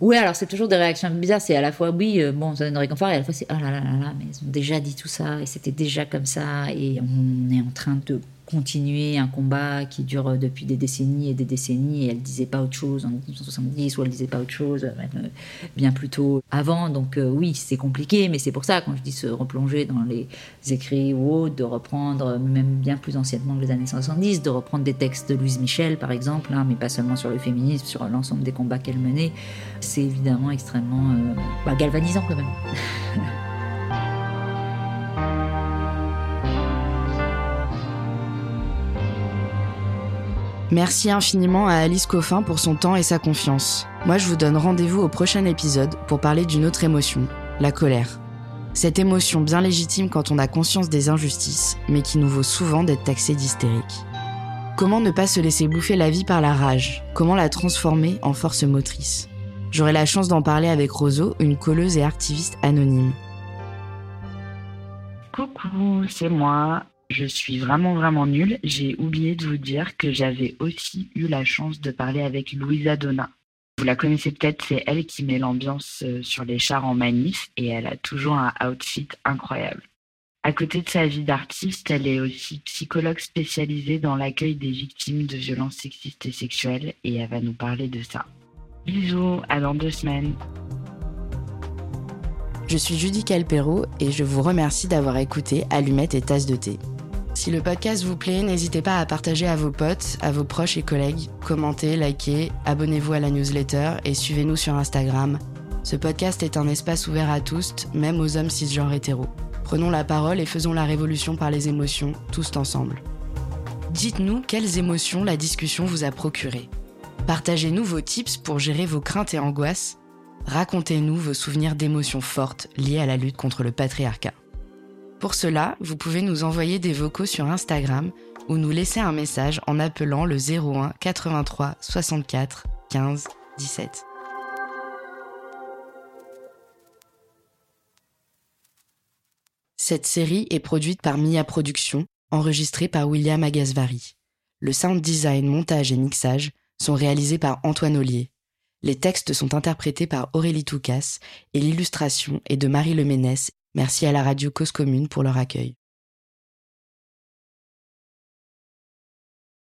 S6: Oui, alors c'est toujours des réactions bizarres. C'est à la fois, oui, euh, bon, ça donne du réconfort, et à la fois c'est, oh là là là là, mais ils ont déjà dit tout ça, et c'était déjà comme ça, et on est en train de continuer un combat qui dure depuis des décennies et des décennies et elle disait pas autre chose en 1970 ou elle disait pas autre chose même euh, bien plus tôt avant. Donc euh, oui c'est compliqué mais c'est pour ça quand je dis se replonger dans les écrits ou autres de reprendre même bien plus anciennement que les années 70 de reprendre des textes de Louise Michel par exemple hein, mais pas seulement sur le féminisme sur l'ensemble des combats qu'elle menait c'est évidemment extrêmement euh, bah, galvanisant quand même
S1: Merci infiniment à Alice Coffin pour son temps et sa confiance. Moi, je vous donne rendez-vous au prochain épisode pour parler d'une autre émotion, la colère. Cette émotion bien légitime quand on a conscience des injustices, mais qui nous vaut souvent d'être taxé d'hystérique. Comment ne pas se laisser bouffer la vie par la rage? Comment la transformer en force motrice? J'aurai la chance d'en parler avec Roseau, une colleuse et activiste anonyme.
S12: Coucou, c'est moi. Je suis vraiment, vraiment nulle. J'ai oublié de vous dire que j'avais aussi eu la chance de parler avec Louisa Donna. Vous la connaissez peut-être, c'est elle qui met l'ambiance euh, sur les chars en manif et elle a toujours un outfit incroyable. À côté de sa vie d'artiste, elle est aussi psychologue spécialisée dans l'accueil des victimes de violences sexistes et sexuelles et elle va nous parler de ça. Bisous, à dans deux semaines.
S1: Je suis Judy Calpero et je vous remercie d'avoir écouté Allumettes et Tasse de thé. Si le podcast vous plaît, n'hésitez pas à partager à vos potes, à vos proches et collègues, commentez, likez, abonnez-vous à la newsletter et suivez-nous sur Instagram. Ce podcast est un espace ouvert à tous, même aux hommes cisgenres hétéros. Prenons la parole et faisons la révolution par les émotions, tous ensemble. Dites-nous quelles émotions la discussion vous a procuré. Partagez-nous vos tips pour gérer vos craintes et angoisses. Racontez-nous vos souvenirs d'émotions fortes liées à la lutte contre le patriarcat. Pour cela, vous pouvez nous envoyer des vocaux sur Instagram ou nous laisser un message en appelant le 01 83 64 15 17. Cette série est produite par Mia Productions, enregistrée par William Agasvari. Le sound design, montage et mixage sont réalisés par Antoine Ollier. Les textes sont interprétés par Aurélie Toucas et l'illustration est de Marie Leménès. Merci à la radio Cause Commune pour leur accueil.